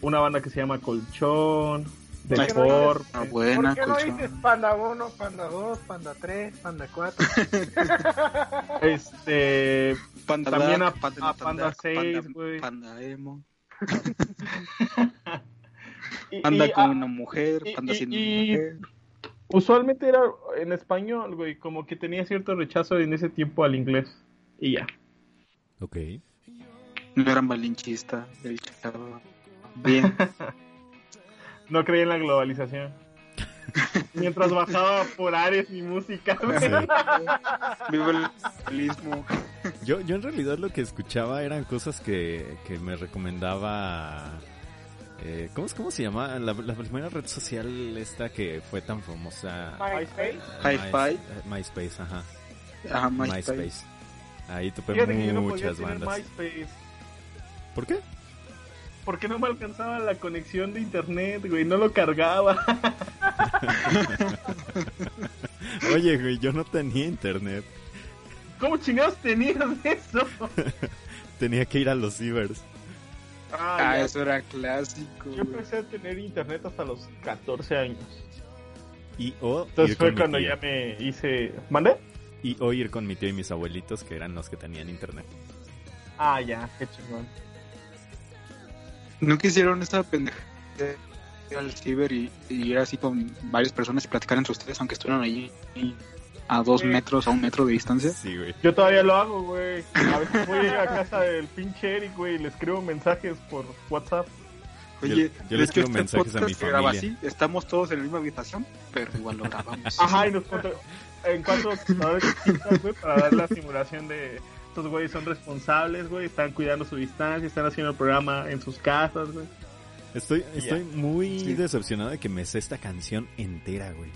una banda que se llama Colchón, Ay, Deforme, Ah, buena, ¿Por qué no dices Panda 1, Panda 2, Panda 3, Panda 4? este, Panda También Dark, a- Panda, a Panda Dark, 6, Panda, güey. Panda Emo. y- Panda y, con ah, una mujer, Panda y- sin y- mujer. usualmente era en español, güey, como que tenía cierto rechazo en ese tiempo al inglés, y ya. Ok. No era malinchista, el chavo. Bien. No creía en la globalización. Mientras bajaba por Ares mi música. Sí. Yo, yo en realidad lo que escuchaba eran cosas que, que me recomendaba... Eh, ¿cómo, es- ¿Cómo se llama? La, la primera red social esta que fue tan famosa. MySpace. My- MySpace, ajá. Ajá, MySpace. MySpace. Ahí topé Fíjate que yo no podía muchas tener bandas. MySpace. ¿Por qué? Porque no me alcanzaba la conexión de internet, güey, no lo cargaba. Oye, güey, yo no tenía internet. ¿Cómo chingados tenías eso? Tenía que ir a los cibers. Ah, Ah, ya. eso era clásico. Yo güey. empecé a tener internet hasta los 14 años. Y o Entonces fue con mi cuando tío. ya me hice... ¿Mandé? Y o ir con mi tío y mis abuelitos, que eran los que tenían internet. Ah, ya, qué chingón. Nunca hicieron esa pendeja de ir al ciber y, y ir así con varias personas y platicar entre ustedes, aunque estuvieran allí a dos Sí. metros, a un metro de distancia. Sí, güey. Yo todavía lo hago, güey. A veces voy a casa del pinche Eric, güey, y le escribo mensajes por WhatsApp. Oye, Yo- yo de le hecho, escribo este mensajes a mi podcast se graba familia. así, estamos todos en la misma habitación, pero igual lo grabamos. Ajá, y nos contó en distintos, güey, para dar la simulación de estos güeyes son responsables, güey, están cuidando su distancia, están haciendo el programa en sus casas, güey. Estoy, estoy muy Sí. decepcionado de que me sé esta canción entera, güey.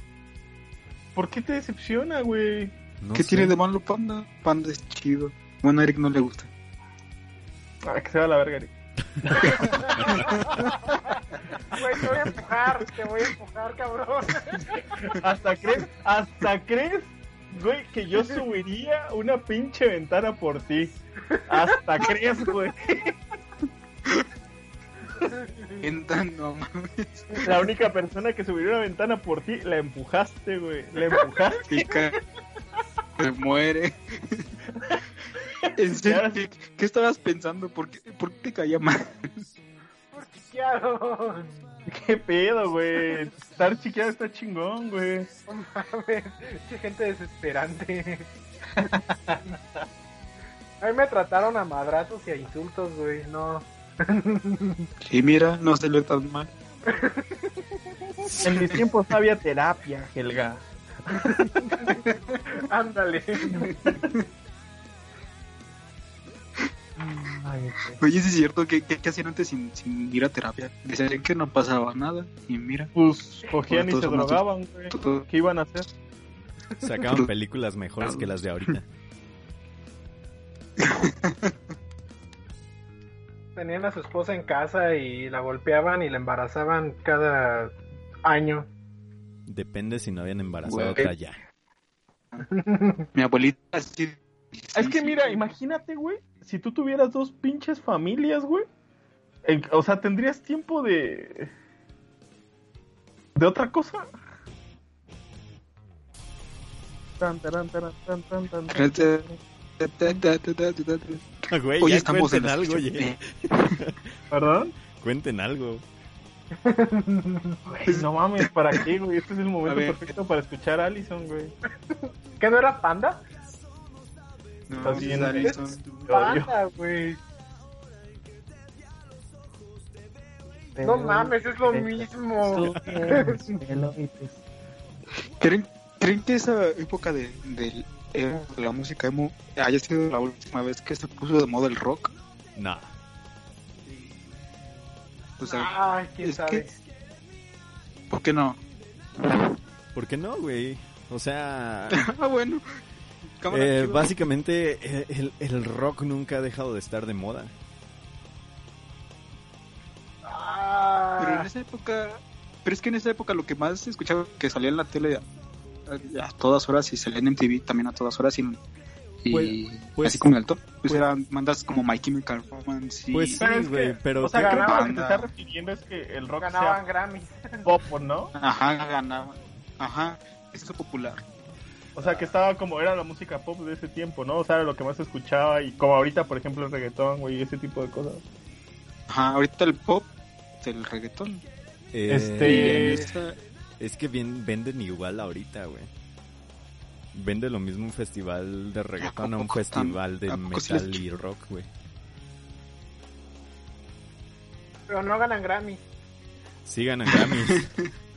¿Por qué te decepciona, güey? No ¿Qué sé. tiene de malo Panda? Panda es chido. Bueno, a Eric no le gusta. Ah, que se va a la verga, Eric. Güey, te voy a empujar, te voy a empujar, cabrón. Hasta crees, hasta crees, güey, que yo subiría una pinche ventana por ti. Hasta crees, güey. Entra, no mames. La única persona que subiría una ventana por ti, la empujaste, güey. La empujaste. Pica. Se muere. En serio, ¿qué, qué estabas pensando? ¿Por qué, por qué te caía mal? ¿Qué pedo, güey? Estar chiqueado está chingón, güey. No mames, qué gente desesperante. A mí me trataron a madrazos y a insultos, güey, no. Sí, mira, no se le tan mal. En mis tiempos no había terapia, Helga. Ándale. Ay, Oye, sí es cierto, ¿qué, qué, qué hacían antes sin, sin ir a terapia? Decían que no pasaba nada, y mira, Pues cogían y se drogaban, güey. todo- ¿Qué iban a hacer? Sacaban películas mejores que las de ahorita. Tenían a su esposa en casa y la golpeaban y la embarazaban cada año. Depende si no habían embarazado otra ya. mi abuelita sí. Es que sí, mira, sí. imagínate, güey, si tú tuvieras dos pinches familias, güey. en- O sea, ¿tendrías tiempo de... de otra cosa? Tan, taran, taran, tan, tan, tan, tan. Güey, Hoy ya estamos en cuenten algo, oye. ¿Perdón? Cuenten algo. Güey, no mames, ¿para qué, güey? Este es el momento perfecto para escuchar a Allison, güey. ¿Qué no era panda? No. Panda, güey. No mames, es lo mismo. ¿Creen, ¿Creen que esa época de, de la música emo haya sido la última vez que se puso de moda el rock? No. O sea, Ay, quién es sabe. que... ¿Por qué no? ¿Por qué no, güey? O sea, ah, bueno. Eh, básicamente eh, el, el rock nunca ha dejado de estar de moda. Pero en Ah, esa época... Pero es que en esa época lo que más escuchaba que salía en la tele a, a todas horas y salía en MTV también a todas horas y, y Pues- pues- así como en el top, pues, pues- eran bandas como My Chemical Romance y... Pues sí, Pero es güey, que, pero o sea, ¿qué- creo que lo que te estás refiriendo es que el rock ganaban sea Grammys. pop, ¿no? Ajá, ganaba. Ajá, esto popular. O sea, que estaba como, era la música pop de ese tiempo, ¿no? O sea, era lo que más se escuchaba y como ahorita, por ejemplo, el reggaetón, güey, y ese tipo de cosas. Ajá, ahorita el pop del reggaetón. eh, Este- Esa- Es que bien, venden igual ahorita, güey. Vende lo mismo un festival de reggaetón a un poco tan- festival de a metal les- y rock, güey. Pero no ganan Grammys. Sí ganan Grammys,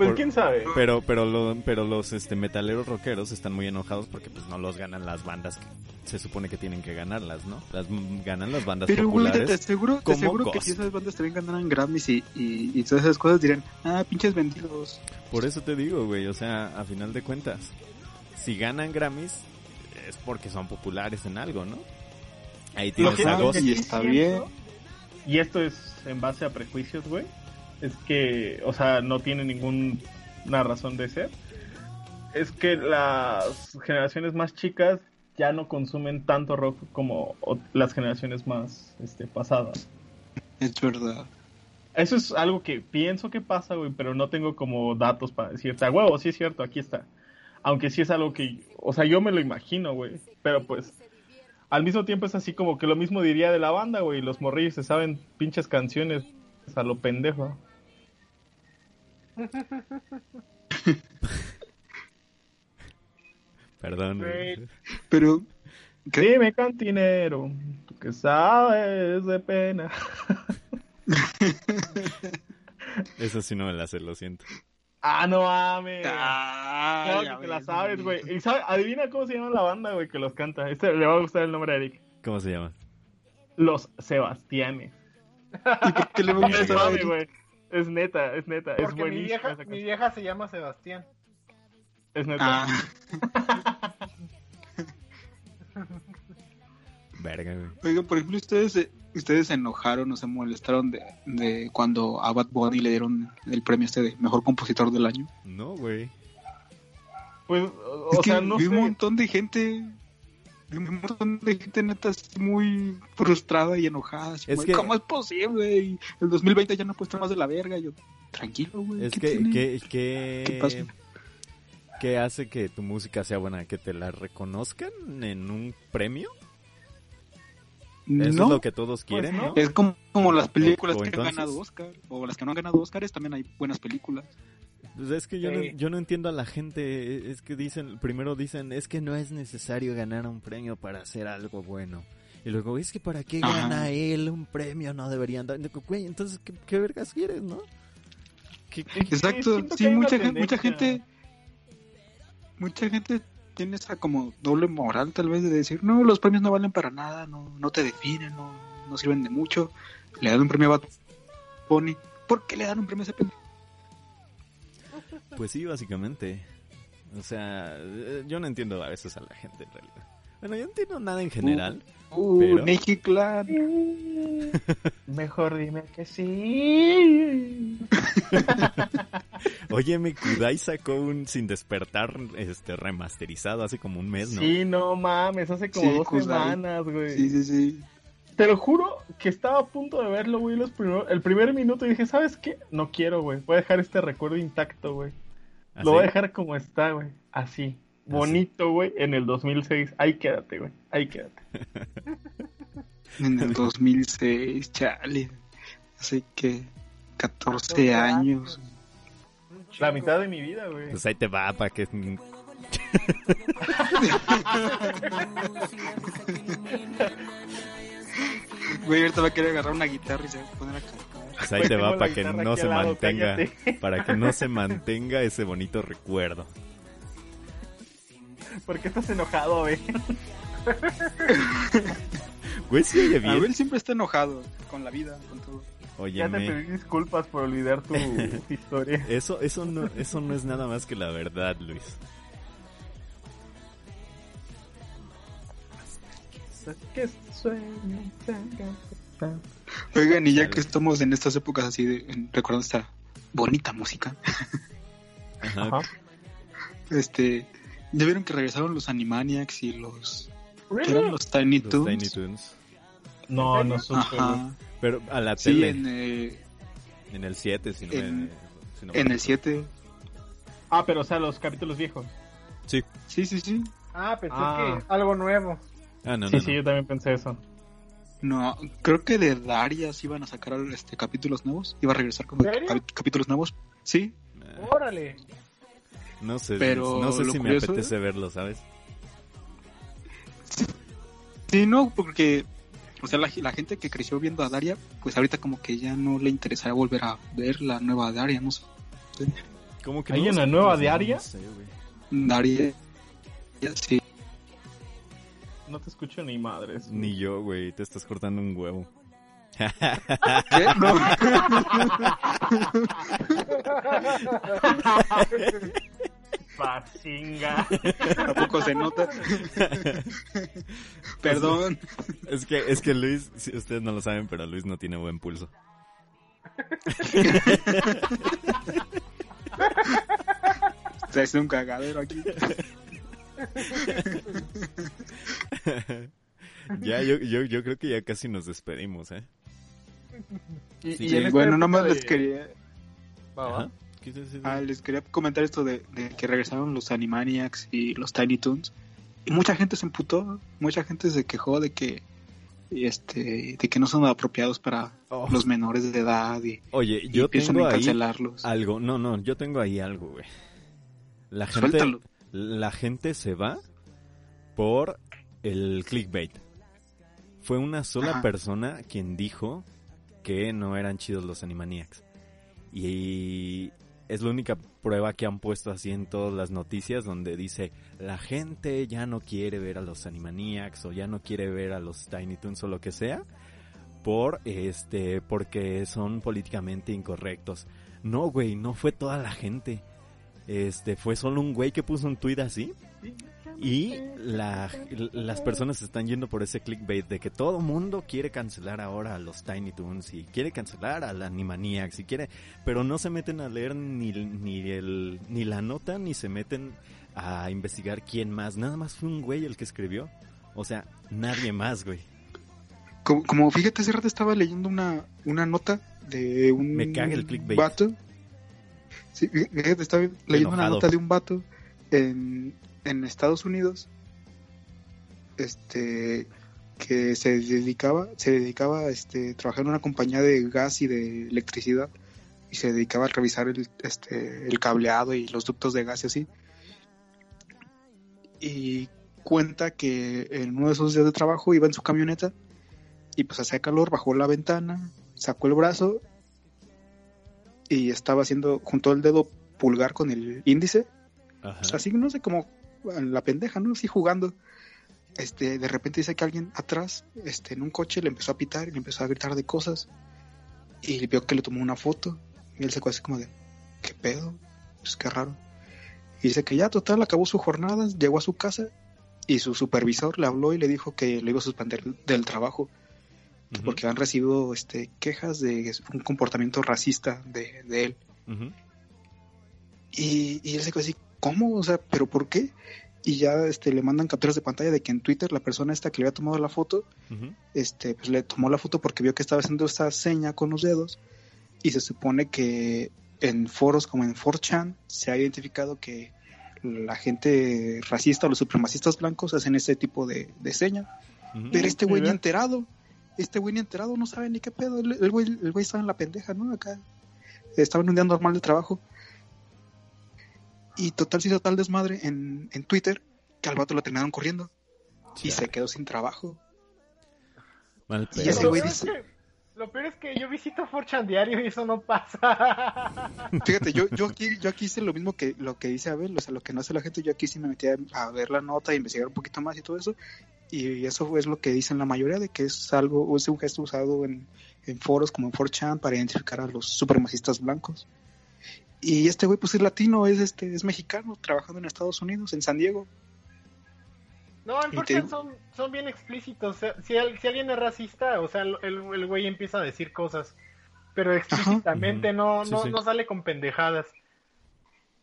Pues Por- quién sabe. pero pero lo- pero los este metaleros rockeros están muy enojados porque pues no los ganan las bandas que se supone que tienen que ganarlas, ¿no? Las mm, ganan las bandas Pero güey, te, te populares. aseguro, te aseguro que si esas bandas también ganaran Grammys y, y, y todas esas cosas dirán, ah, pinches vendidos. Por eso te digo, güey, o sea, a final de cuentas, si ganan Grammys es porque son populares en algo, ¿no? Ahí tienes a Ghost. Y está siento, Y esto es en base a prejuicios, güey. Es que, o sea, no tiene ninguna razón de ser. Es que las generaciones más chicas ya no consumen tanto rock como las generaciones más este, pasadas. Es verdad. Eso es algo que pienso que pasa, güey, pero no tengo como datos para decirte, a huevo, sí es cierto, aquí está. Aunque sí es algo que, o sea, yo me lo imagino, güey, pero pues al mismo tiempo es así como que lo mismo diría de la banda, güey, los morrillos se saben pinches canciones a lo pendejo. Perdón. Pero, ¿qué? Dime, cantinero, tú que sabes de pena. Eso sí no me la sé, lo siento. Ah, no mames. Ah, Claro que te la sabes, güey. Y sabe- adivina cómo se llama la banda, güey, que los canta. Este le va a gustar el nombre a Eric. ¿Cómo se llama? Los Sebastianes. ¿Y por qué le va a gustar Es neta, es neta, es Porque mi buenísima vieja, esa mi vieja se llama Sebastián. Es neta. Ah, Verga, güey. oiga, por ejemplo, ustedes, se- ustedes se enojaron o se molestaron de, de cuando a Bad Bunny le dieron el premio este de mejor compositor del año. No, güey. Pues, o es o que sea, no vi sé. un montón de gente, un montón de gente neta así muy frustrada y enojada. así Es que- ¿Cómo es posible? Y el 2020 ya no ha puesto más de la verga. Y yo, tranquilo, güey. Es ¿qué que, que, que, ¿Qué pasa? ¿Qué hace que tu música sea buena? ¿Que te la reconozcan en un premio? Eso no, es lo que todos quieren, no. ¿no? es como, como las películas o que entonces- han ganado Oscar. O las que no han ganado Oscars, también hay buenas películas. Pues es que yo, no, yo no entiendo a la gente. Es que dicen, primero dicen, es que no es necesario ganar un premio para hacer algo bueno. Y luego, es que para qué Ajá. gana él un premio, no deberían dar. Güey, entonces, ¿qué, qué vergas quieres, no? ¿Qué- qué- Exacto, sí, mucha, gente, mucha gente, mucha gente tiene esa como doble moral tal vez de decir, no, los premios no valen para nada, no, no te definen, no, no sirven de mucho. Le dan un premio a Bad Bunny. ¿Por qué le dan un premio a ese pendejo? Pues sí, básicamente. O sea, eh, yo no entiendo a veces a la gente en realidad. Bueno, yo no entiendo nada en general. Uh, Pero- Nicky Clan. Mejor dime que sí. Oye, mi Kudai sacó un Sin Despertar este remasterizado hace como un mes, ¿no? Sí, no mames, hace como Sí, dos Kudai. semanas, güey. Sí, sí, sí. Te lo juro que estaba a punto de verlo, güey, los primeros, el primer minuto y dije, ¿sabes qué? No quiero, güey. Voy a dejar este recuerdo intacto, güey. ¿Así? Lo voy a dejar como está, güey. Así. Bonito, güey, en el 2006. Ahí quédate, güey. Ahí quédate. En el 2006, chale. Hace que 14 años. La mitad de mi vida, güey. Pues ahí te va, para que... Güey, ahorita va a querer agarrar una guitarra y se va a poner a cantar. Pues ahí te va para que no se lado, mantenga... cállate. Para que no se mantenga ese bonito recuerdo. ¿Por qué estás enojado, güey? Güey, sí oye bien. Abel siempre está enojado con la vida, con todo. Ya te pedí disculpas por olvidar tu historia. Eso, eso, no, eso no es nada más que la verdad, Luis. Que sueño, Oigan, y ya que estamos en estas épocas así de en- recordando esta bonita música, Ajá. Este, ya vieron que regresaron los Animaniacs y los eran los Tiny Los Toons. Tiny Toons. No, no. Ajá. Pero a la Sí, tele. en, eh, En el 7, si no en- me... si no me en el equivoco. 7. Ah, pero o sea, los capítulos viejos. Sí. Sí, sí, sí. Ah, pensé Ah. que algo nuevo. Ah, no, sí, no, sí, no. yo también pensé eso. No, creo que de Darias iban a sacar este capítulos nuevos. Iba a regresar con capítulos nuevos. Sí, Órale. No sé, Pero no sé si me apetece verlo, ¿sabes? sí, no, porque, o sea, la, la gente que creció viendo a Daria, pues ahorita como que ya no le interesará volver a ver la nueva Daria, no sé. ¿Cómo que ¿Hay no? una Sí, nueva no diaria? sé, güey. Daria, sí. No te escucho ni madres. Ni yo, güey, te estás cortando un huevo. ¿Qué? No. Pasinga. ¿A poco se nota? Perdón. Es que, es que Luis, si ustedes no lo saben, pero Luis no tiene buen pulso. Se hace un cagadero aquí. ya, yo, yo, yo creo que ya casi nos despedimos, ¿eh? Y, Sí, y en esta bueno, época nada más de- les quería, Va, va. Ajá. ¿Qué te- qué te- ah, les quería comentar esto de, de que regresaron los Animaniacs y los Tiny Toons. Y mucha gente se emputó, mucha gente se quejó de que este de que no son apropiados para Oh. los menores de edad y, Oye, yo tengo ahí cancelarlos. algo. No, no, yo tengo ahí algo, güey. La gente, Suéltalo. La gente se va por el clickbait. Fue una sola Ajá. persona quien dijo que no eran chidos los Animaniacs. Y es la única prueba que han puesto así en todas las noticias donde dice la gente ya no quiere ver a los Animaniacs o ya no quiere ver a los Tiny Toons o lo que sea por este porque son políticamente incorrectos. No, güey, no fue toda la gente. Este, fue solo un güey que puso un tweet así. Y la- las personas se están yendo por ese clickbait de que todo mundo quiere cancelar ahora a los Tiny Toons y quiere cancelar a la Animaniacs y quiere, pero no se meten a leer ni, ni, el, ni la nota ni se meten a investigar quién más. Nada más fue un güey el que escribió. O sea, nadie más, güey. Como, como fíjate, hace rato estaba leyendo una, una nota de un Me caga el clickbait. vato. Sí, estaba leyendo una nota de un vato en, en Estados Unidos este que se dedicaba se dedicaba a este, trabajar en una compañía de gas y de electricidad y se dedicaba a revisar el, este, el cableado y los ductos de gas y así. Y cuenta que en uno de esos días de trabajo iba en su camioneta y pues hacía calor, bajó la ventana, sacó el brazo y estaba haciendo, juntó el dedo pulgar con el índice, Ajá. así no sé, como la pendeja, ¿no? Así jugando. Este, de repente dice que alguien atrás, este, en un coche le empezó a pitar y le empezó a gritar de cosas. Y vio que le tomó una foto. Y él se quedó así como de, ¿qué pedo? Pues qué raro. Y dice que ya total acabó su jornada, llegó a su casa y su supervisor le habló y le dijo que lo iba a suspender del trabajo Porque han recibido este quejas de un comportamiento racista de, de él. Y, y él se quedó así, ¿cómo? O sea, ¿pero por qué? Y ya este, le mandan capturas de pantalla de que en Twitter la persona esta que le había tomado la foto, este, pues le tomó la foto porque vio que estaba haciendo esta seña con los dedos y se supone que en foros como en 4chan se ha identificado que la gente racista o los supremacistas blancos hacen ese tipo de, de seña. Pero este güey ni mira. enterado, este güey ni enterado, no sabe ni qué pedo. El, el güey, el güey estaba en la pendeja, ¿no? Acá estaba en un día normal de trabajo. Y total se hizo tal desmadre en, en Twitter que al vato lo terminaron corriendo y se quedó sin trabajo. Mal Y ese güey dice- que, lo peor es que yo visito 4chan diario y eso no pasa. Fíjate, yo, yo aquí, yo aquí hice lo mismo que lo que dice Abel, o sea, lo que no hace la gente, yo aquí sí me metí a, a ver la nota, a investigar un poquito más y todo eso, y eso es lo que dicen la mayoría de que es algo, o es un gesto usado en, en foros como en 4chan para identificar a los supremacistas blancos. Y este güey pues es latino, es este, es mexicano, trabajando en Estados Unidos, en San Diego. No, en Y te 4chan digo- son, son bien explícitos. O sea, si, al- si alguien es racista, o sea, el, el- güey empieza a decir cosas. Pero explícitamente no, Sí, no, sí. no sale con pendejadas.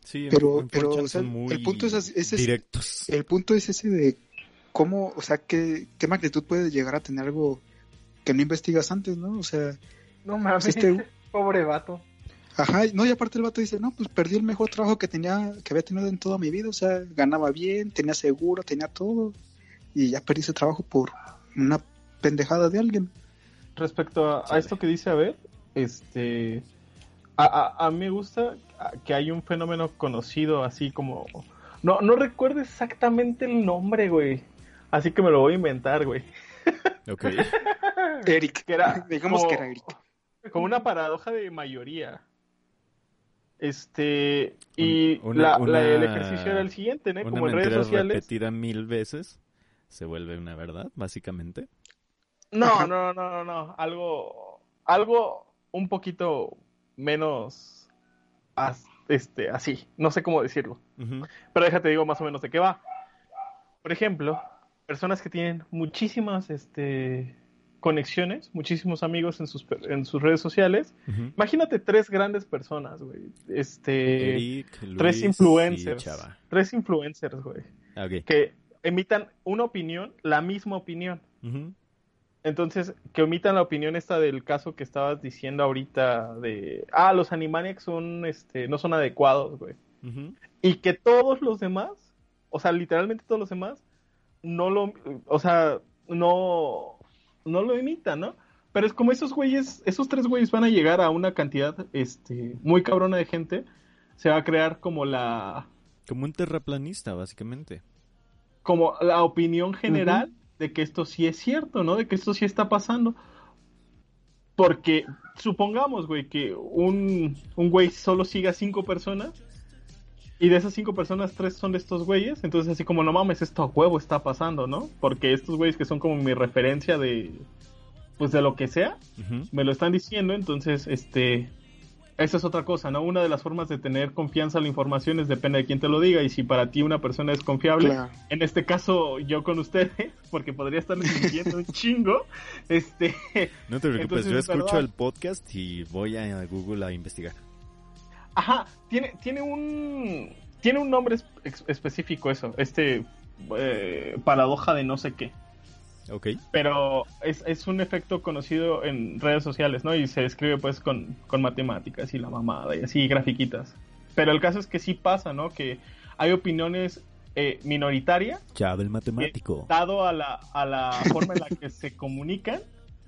Sí, en- Pero- en pero, 4chan o sea, son muy el punto es es ese- directos. El punto es ese de cómo, o sea, qué, qué magnitud puede llegar a tener algo que no investigas antes, ¿no? O sea, No mames, Este- pobre vato. Ajá, no, y aparte el vato dice, no, pues perdí el mejor trabajo que tenía, que había tenido en toda mi vida, o sea, ganaba bien, tenía seguro, tenía todo, y ya perdí ese trabajo por una pendejada de alguien. Respecto a, esto que dice a ver, este, a, a, a mí me gusta que hay un fenómeno conocido así como, no, no recuerdo exactamente el nombre, güey, así que me lo voy a inventar, güey, Ok. Eric, que era, digamos como- que era Eric. como una paradoja de mayoría. Este, y Un- una- la- una- la- el ejercicio era el siguiente, ¿no? Una Como en redes sociales. repetida mil veces se vuelve una verdad, básicamente. No, no, no, no, no, algo, algo un poquito menos, as- este, así, no sé cómo decirlo, pero déjate digo más o menos de qué va. Por ejemplo, personas que tienen muchísimas, este, conexiones, muchísimos amigos en sus, en sus redes sociales. Imagínate tres grandes personas, güey, este, Eric, Luis tres influencers, tres influencers, güey, que emitan una opinión, la misma opinión. Entonces, que omitan la opinión esta del caso que estabas diciendo ahorita de, ah, los Animaniacs son, este, no son adecuados, güey. Y que todos los demás, o sea, literalmente todos los demás, no lo, o sea, no, no lo imitan, ¿no? Pero es como esos güeyes, esos tres güeyes van a llegar a una cantidad, este, muy cabrona de gente, se va a crear como la, Como un terraplanista, básicamente. como la opinión general de que esto sí es cierto, ¿no? De que esto sí está pasando. Porque supongamos, güey, que un, un güey solo siga cinco personas y de esas cinco personas tres son de estos güeyes, entonces así como no mames, esto a huevo está pasando, ¿no? Porque estos güeyes que son como mi referencia de pues de lo que sea, me lo están diciendo, entonces este esa es otra cosa, ¿no? Una de las formas de tener confianza en la información es depende de quién te lo diga y si para ti una persona es confiable, Claro. en este caso yo con ustedes, porque podría estar mintiendo un chingo, este, No te preocupes, Entonces, yo es escucho verdad. el podcast y voy a Google a investigar. Ajá, tiene, tiene un, tiene un nombre es- específico eso, este, eh, paradoja de no sé qué, Ok. pero es, es un efecto conocido en redes sociales, ¿no? Y se describe pues con, con matemáticas y la mamada y así grafiquitas. Pero el caso es que sí pasa, ¿no? Que hay opiniones eh, minoritarias Chava el matemático. dado a la, a la forma en la que se comunican,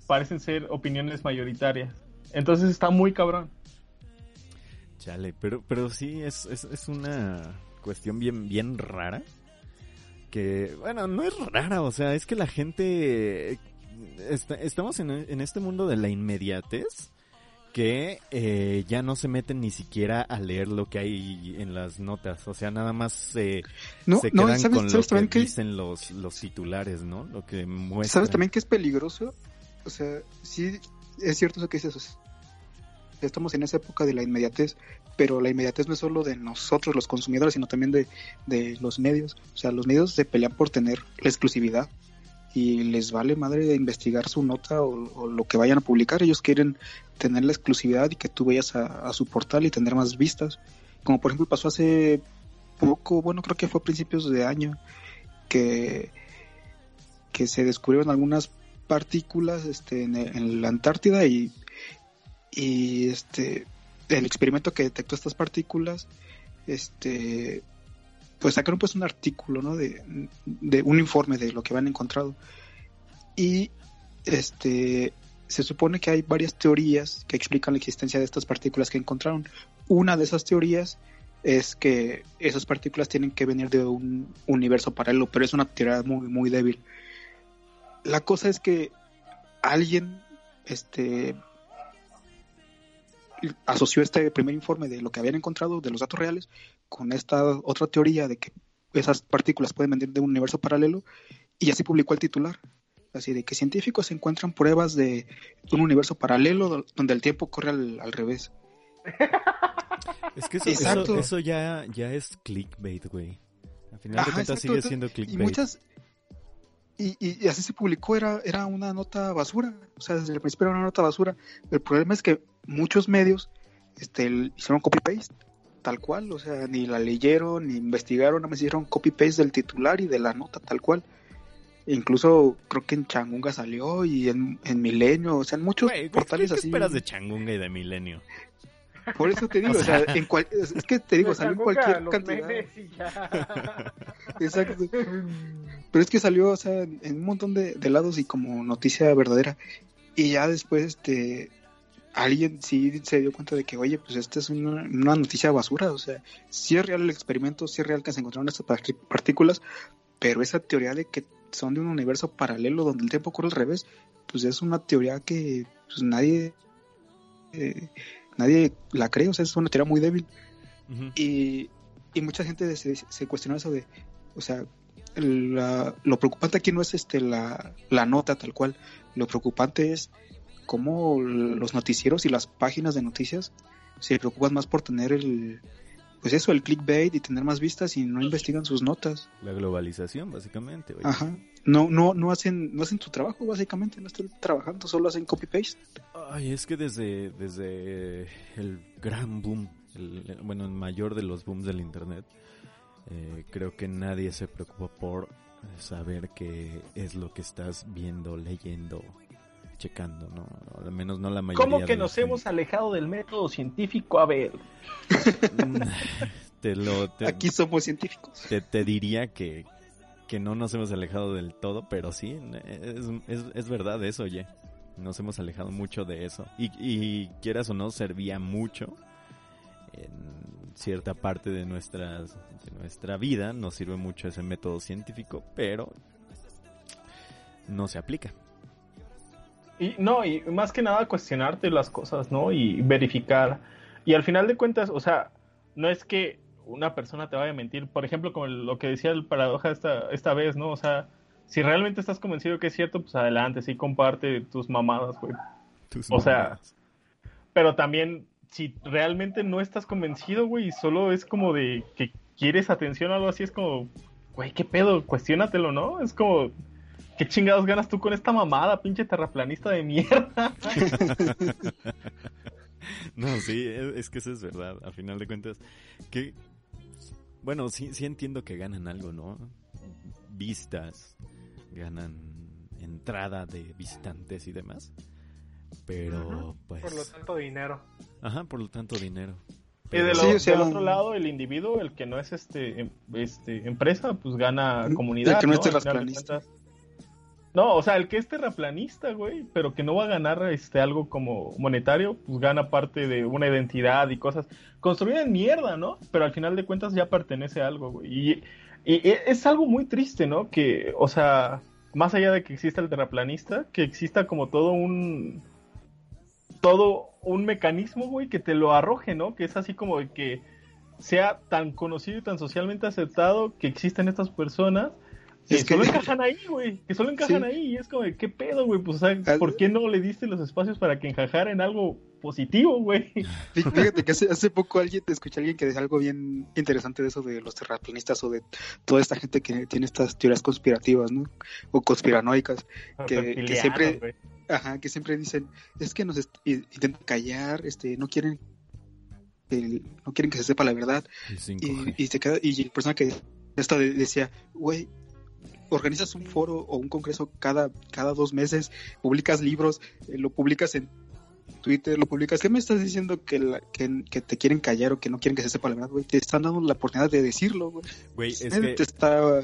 parecen ser opiniones mayoritarias. Entonces está muy cabrón. Chale, pero, pero sí, es, es, es una cuestión bien, bien rara. Que, bueno, no es rara, o sea, es que la gente... está- estamos en, en este mundo de la inmediatez que eh, ya no se meten ni siquiera a leer lo que hay en las notas, o sea, nada más eh, No, se no, quedan ¿sabes- con lo sabes que también que- dicen los, los titulares, ¿no? Lo que muestran. ¿Sabes también que es peligroso? O sea, sí, es cierto eso que dices. Sea, estamos en esa época de la inmediatez, pero la inmediatez no es solo de nosotros, los consumidores, sino también de, de los medios. O sea, los medios se pelean por tener la exclusividad y les vale madre investigar su nota o, lo que vayan a publicar. Ellos quieren tener la exclusividad y que tú vayas a, su portal y tener más vistas. Como por ejemplo pasó hace poco, bueno, creo que fue a principios de año, que, que se descubrieron algunas partículas este, en la Antártida y, y este el experimento que detectó estas partículas este pues sacaron pues un artículo ¿no? de, de un informe de lo que habían encontrado. Y este se supone que hay varias teorías que explican la existencia de estas partículas que encontraron. Una de esas teorías es que esas partículas tienen que venir de un universo paralelo pero es una teoría muy muy débil. La cosa es que alguien este asoció este primer informe de lo que habían encontrado de los datos reales con esta otra teoría de que esas partículas pueden venir de un universo paralelo y así publicó el titular. Así de que científicos encuentran pruebas de un universo paralelo do- donde el tiempo corre al, al revés. Es que eso, eso, eso ya, ya es clickbait, güey. Al final de Ajá, cuentas exacto, sigue siendo y clickbait. muchas y, y- y así se publicó era era una nota basura. O sea desde el principio era una nota basura. El problema es que muchos medios este hicieron copy paste tal cual o sea ni la leyeron ni investigaron nada más hicieron copy paste del titular y de la nota tal cual incluso creo que en Changunga salió y en, en Milenio o sea en muchos portales ¿qué así esperas de Changunga y de Milenio? por eso te digo o sea, en cual- es que te digo salió en cualquier cantidad memes y ya. exacto Pero es que salió, o sea, en en un montón de, de lados y como noticia verdadera. Y ya después, este, alguien sí se dio cuenta de que, oye, pues esta es una, una noticia basura. O sea, sí es real el experimento, sí es real que se encontraron estas partículas, pero esa teoría de que son de un universo paralelo donde el tiempo corre al revés, pues es una teoría que pues, nadie, eh, nadie la cree. O sea, es una teoría muy débil. Y, y mucha gente se, se cuestionó eso de, o sea, la- lo preocupante aquí no es este la, la nota tal cual, lo preocupante es cómo los noticieros y las páginas de noticias se preocupan más por tener el, pues eso, el clickbait y tener más vistas y no investigan sus notas. La globalización, básicamente. Ajá. No, no, no hacen, no hacen su trabajo básicamente, no están trabajando, solo hacen copy paste. Ay, es que desde, desde el gran boom, el- el- bueno, el mayor de los booms del internet, eh, creo que nadie se preocupa por saber qué es lo que estás viendo, leyendo, checando, ¿no? Al menos no la mayoría. ¿Cómo que nos gente. hemos alejado del método científico? A ver, te lo te, Aquí somos científicos. te, te diría que, que no nos hemos alejado del todo, pero sí, es, es, es verdad eso, oye. Nos hemos alejado mucho de eso. Y, y quieras o no, servía mucho en cierta parte de, nuestras, de nuestra vida. Nos sirve mucho ese método científico, pero no se aplica. Y no, y más que nada cuestionarte las cosas, ¿no? Y verificar. Y al final de cuentas, o sea, no es que una persona te vaya a mentir. Por ejemplo, como lo que decía el paradoja esta, esta vez, ¿no? O sea, si realmente estás convencido que es cierto, pues adelante, sí, comparte tus mamadas, güey. Tus O sea. Pero también, si realmente no estás convencido, güey, solo es como de que quieres atención o algo así, es como, güey, ¿qué pedo? Cuestiónatelo, ¿no? Es como, ¿qué chingados ganas tú con esta mamada, pinche terraplanista de mierda? No, sí, es, es que eso es verdad. A final de cuentas, que bueno, sí, sí entiendo que ganan algo, ¿no? Vistas, ganan entrada de visitantes y demás. Pero, pues, Por lo tanto, dinero. ajá, por lo tanto dinero. Y de lo- Sí, o sea- del otro lado, el individuo, el que no es este, em- este empresa, pues gana El comunidad. que no es final de terraplanista. No, o sea, el que es terraplanista, güey, pero que no va a ganar este algo como monetario, pues gana parte de una identidad y cosas construida en mierda, ¿no? Pero al final de cuentas ya pertenece a algo, güey. Y, y es algo muy triste, ¿no? Que, o sea, más allá de que exista el terraplanista, que exista como todo un todo un mecanismo, güey, que te lo arroje, ¿no? Que es así como de que sea tan conocido y tan socialmente aceptado que existen estas personas que Es que- solo encajan ahí, güey, que solo encajan Sí. ahí y es como de, ¿qué pedo, güey? Pues, o sea, Al- ¿por qué no le diste los espacios para que encajara en algo positivo, güey? Fí- Fíjate que hace, hace poco alguien te escuché a alguien que decía algo bien interesante de eso de los terraplanistas o de toda esta gente que tiene estas teorías conspirativas, ¿no? O conspiranoicas. Que- que siempre-. Ajá, que siempre dicen, es que nos intentan callar, este, no quieren el- no quieren que se sepa la verdad. Y, 5G. y se queda, y la persona que esta decía, güey, organizas un foro o un congreso cada, cada dos meses, publicas libros, eh, lo publicas en Twitter, lo publicas. ¿Qué me estás diciendo que, la- que, que te quieren callar o que no quieren que se sepa la verdad, güey? Te están dando la oportunidad de decirlo, güey. Güey, es Nadie que... te está,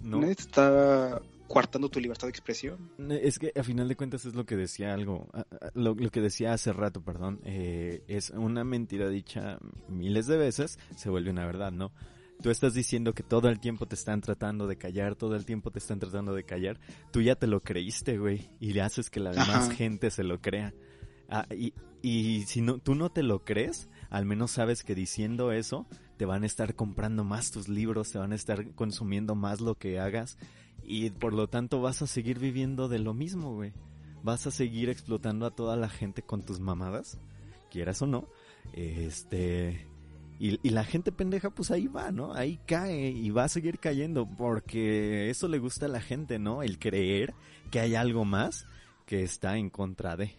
No, nadie te está coartando tu libertad de expresión. Es que a final de cuentas es lo que decía algo, lo, lo que decía hace rato, perdón, eh, es una mentira dicha miles de veces, se vuelve una verdad, ¿no? Tú estás diciendo que todo el tiempo te están tratando de callar, todo el tiempo te están tratando de callar, tú ya te lo creíste, güey, y le haces que la demás Ajá. gente se lo crea. Ah, y, y si no, tú no te lo crees, al menos sabes que diciendo eso, te van a estar comprando más tus libros, te van a estar consumiendo más lo que hagas y por lo tanto vas a seguir viviendo de lo mismo, güey. Vas a seguir explotando a toda la gente con tus mamadas, quieras o no. Este. Y, y la gente pendeja, pues ahí va, ¿no? Ahí cae y va a seguir cayendo porque eso le gusta a la gente, ¿no? El creer que hay algo más que está en contra de.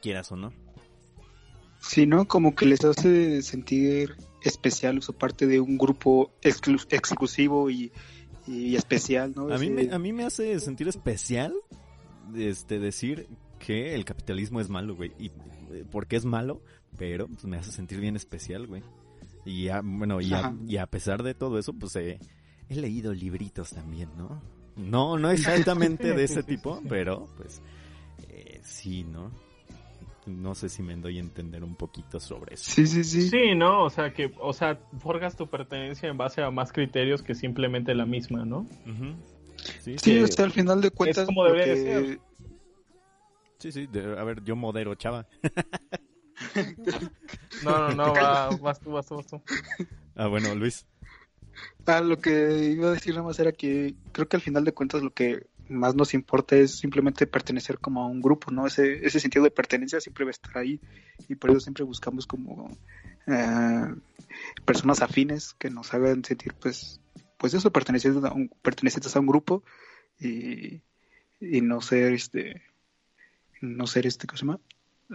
Quieras o no. Sí, ¿no? Como que les hace sentir especial o parte de un grupo exclu- exclusivo y, y especial, ¿no? A mí, me, a mí me hace sentir especial este, decir que el capitalismo es malo, güey. Y eh, porque es malo, pero pues, me hace sentir bien especial, güey. Y ya, bueno, y a, y a pesar de todo eso, pues eh, he leído libritos también, ¿no? No, no exactamente de ese tipo, pero pues eh, sí, ¿no? No sé si me doy a entender un poquito sobre eso. Sí, sí, sí. Sí, ¿no? O sea, que, o sea, forjas tu pertenencia en base a más criterios que simplemente la misma, ¿no? Sí, Sí, el final de cuentas. como lo debería de que- ser. Sí, sí, de- a ver, yo modero, chava. No, no, no, va, vas tú, vas tú, vas tú. Ah, bueno, Luis. Ah, lo que iba a decir nada más era que creo que al final de cuentas lo que más nos importa es simplemente pertenecer como a un grupo, ¿no? Ese, ese sentido de pertenencia siempre va a estar ahí y por eso siempre buscamos como eh, personas afines que nos hagan sentir pues pues eso, pertenecientes a un, pertenecientes a un grupo y, y no ser este no ser este, ¿cómo se llama?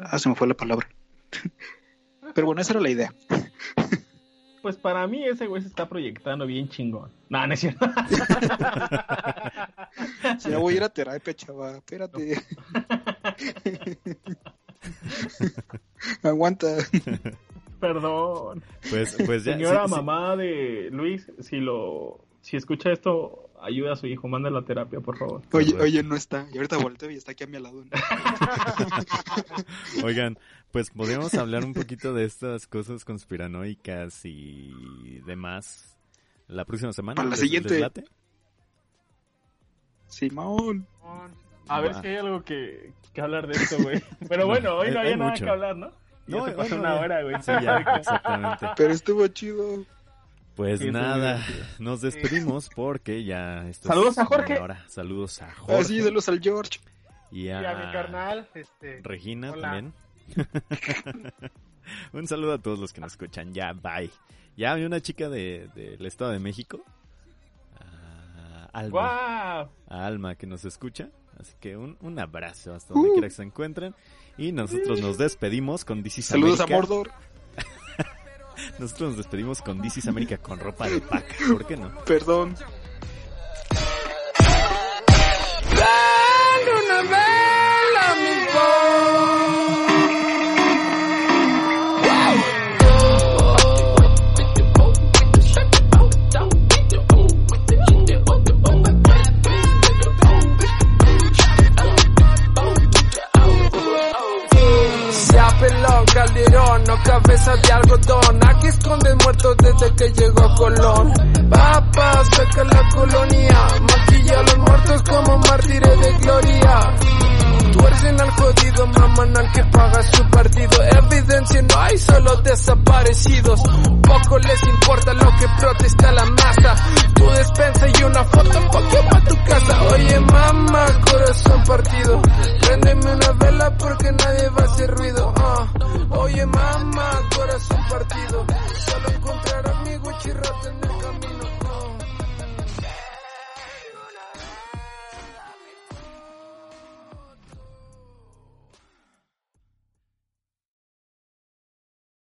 Ah, se me fue la palabra. Pero bueno, esa era la idea. Pues para mí ese güey se está proyectando bien chingón. No, no es cierto. Ya voy a ir a terapia, chava. Espérate. Aguanta. Perdón. Pues, pues ya. Señora sí, sí. mamá de Luis, si lo, si escucha esto, ayuda a su hijo, mándalo a terapia, por favor. Oye, oye, no está. Y ahorita volteo y está aquí a mi lado. Oigan, pues podríamos hablar un poquito de estas cosas conspiranoicas y demás la próxima semana. Para la ¿Les- siguiente. late? Simón. A ver Va. si hay algo que, que hablar de esto, güey. Pero bueno, hoy no Hay- había hay nada mucho. que hablar, ¿no? Ya No, se pasó una hora, güey. Sí, ya, exactamente. Pero estuvo chido. Pues Sí, nada, nos despedimos porque ya esto Saludos es a Jorge. una hora. Saludos a Jorge Así de los al George. y Y a, a mi carnal, este. Regina Hola. también. Un saludo a todos los que nos escuchan. Ya, bye. Ya hay una chica de- del Estado de México. a Alma. ¡Guau! a Alma que nos escucha. Así que un, un abrazo hasta donde Uh. quiera que se encuentren. Y nosotros nos despedimos con DC Saludos a. Mordor. Nosotros nos despedimos con DC América con ropa de paca. ¿Por qué no? Perdón. Cabeza de algodón. Aquí esconden muertos desde que llegó Colón. Papá, saca la colonia, maquilla a los muertos como mártires de gloria. Tuercen al jodido mamanal que paga su partido. Evidencia no hay, solo desaparecidos. Poco les importa lo que protesta la masa. Tu despensa y una foto, poco pa' tu casa. Oye mamá, corazón partido. Préndeme una vela porque nadie va a hacer ruido. ah. Oye mamá, corazón partido. Solo encontrarás mi Gucci en el camino.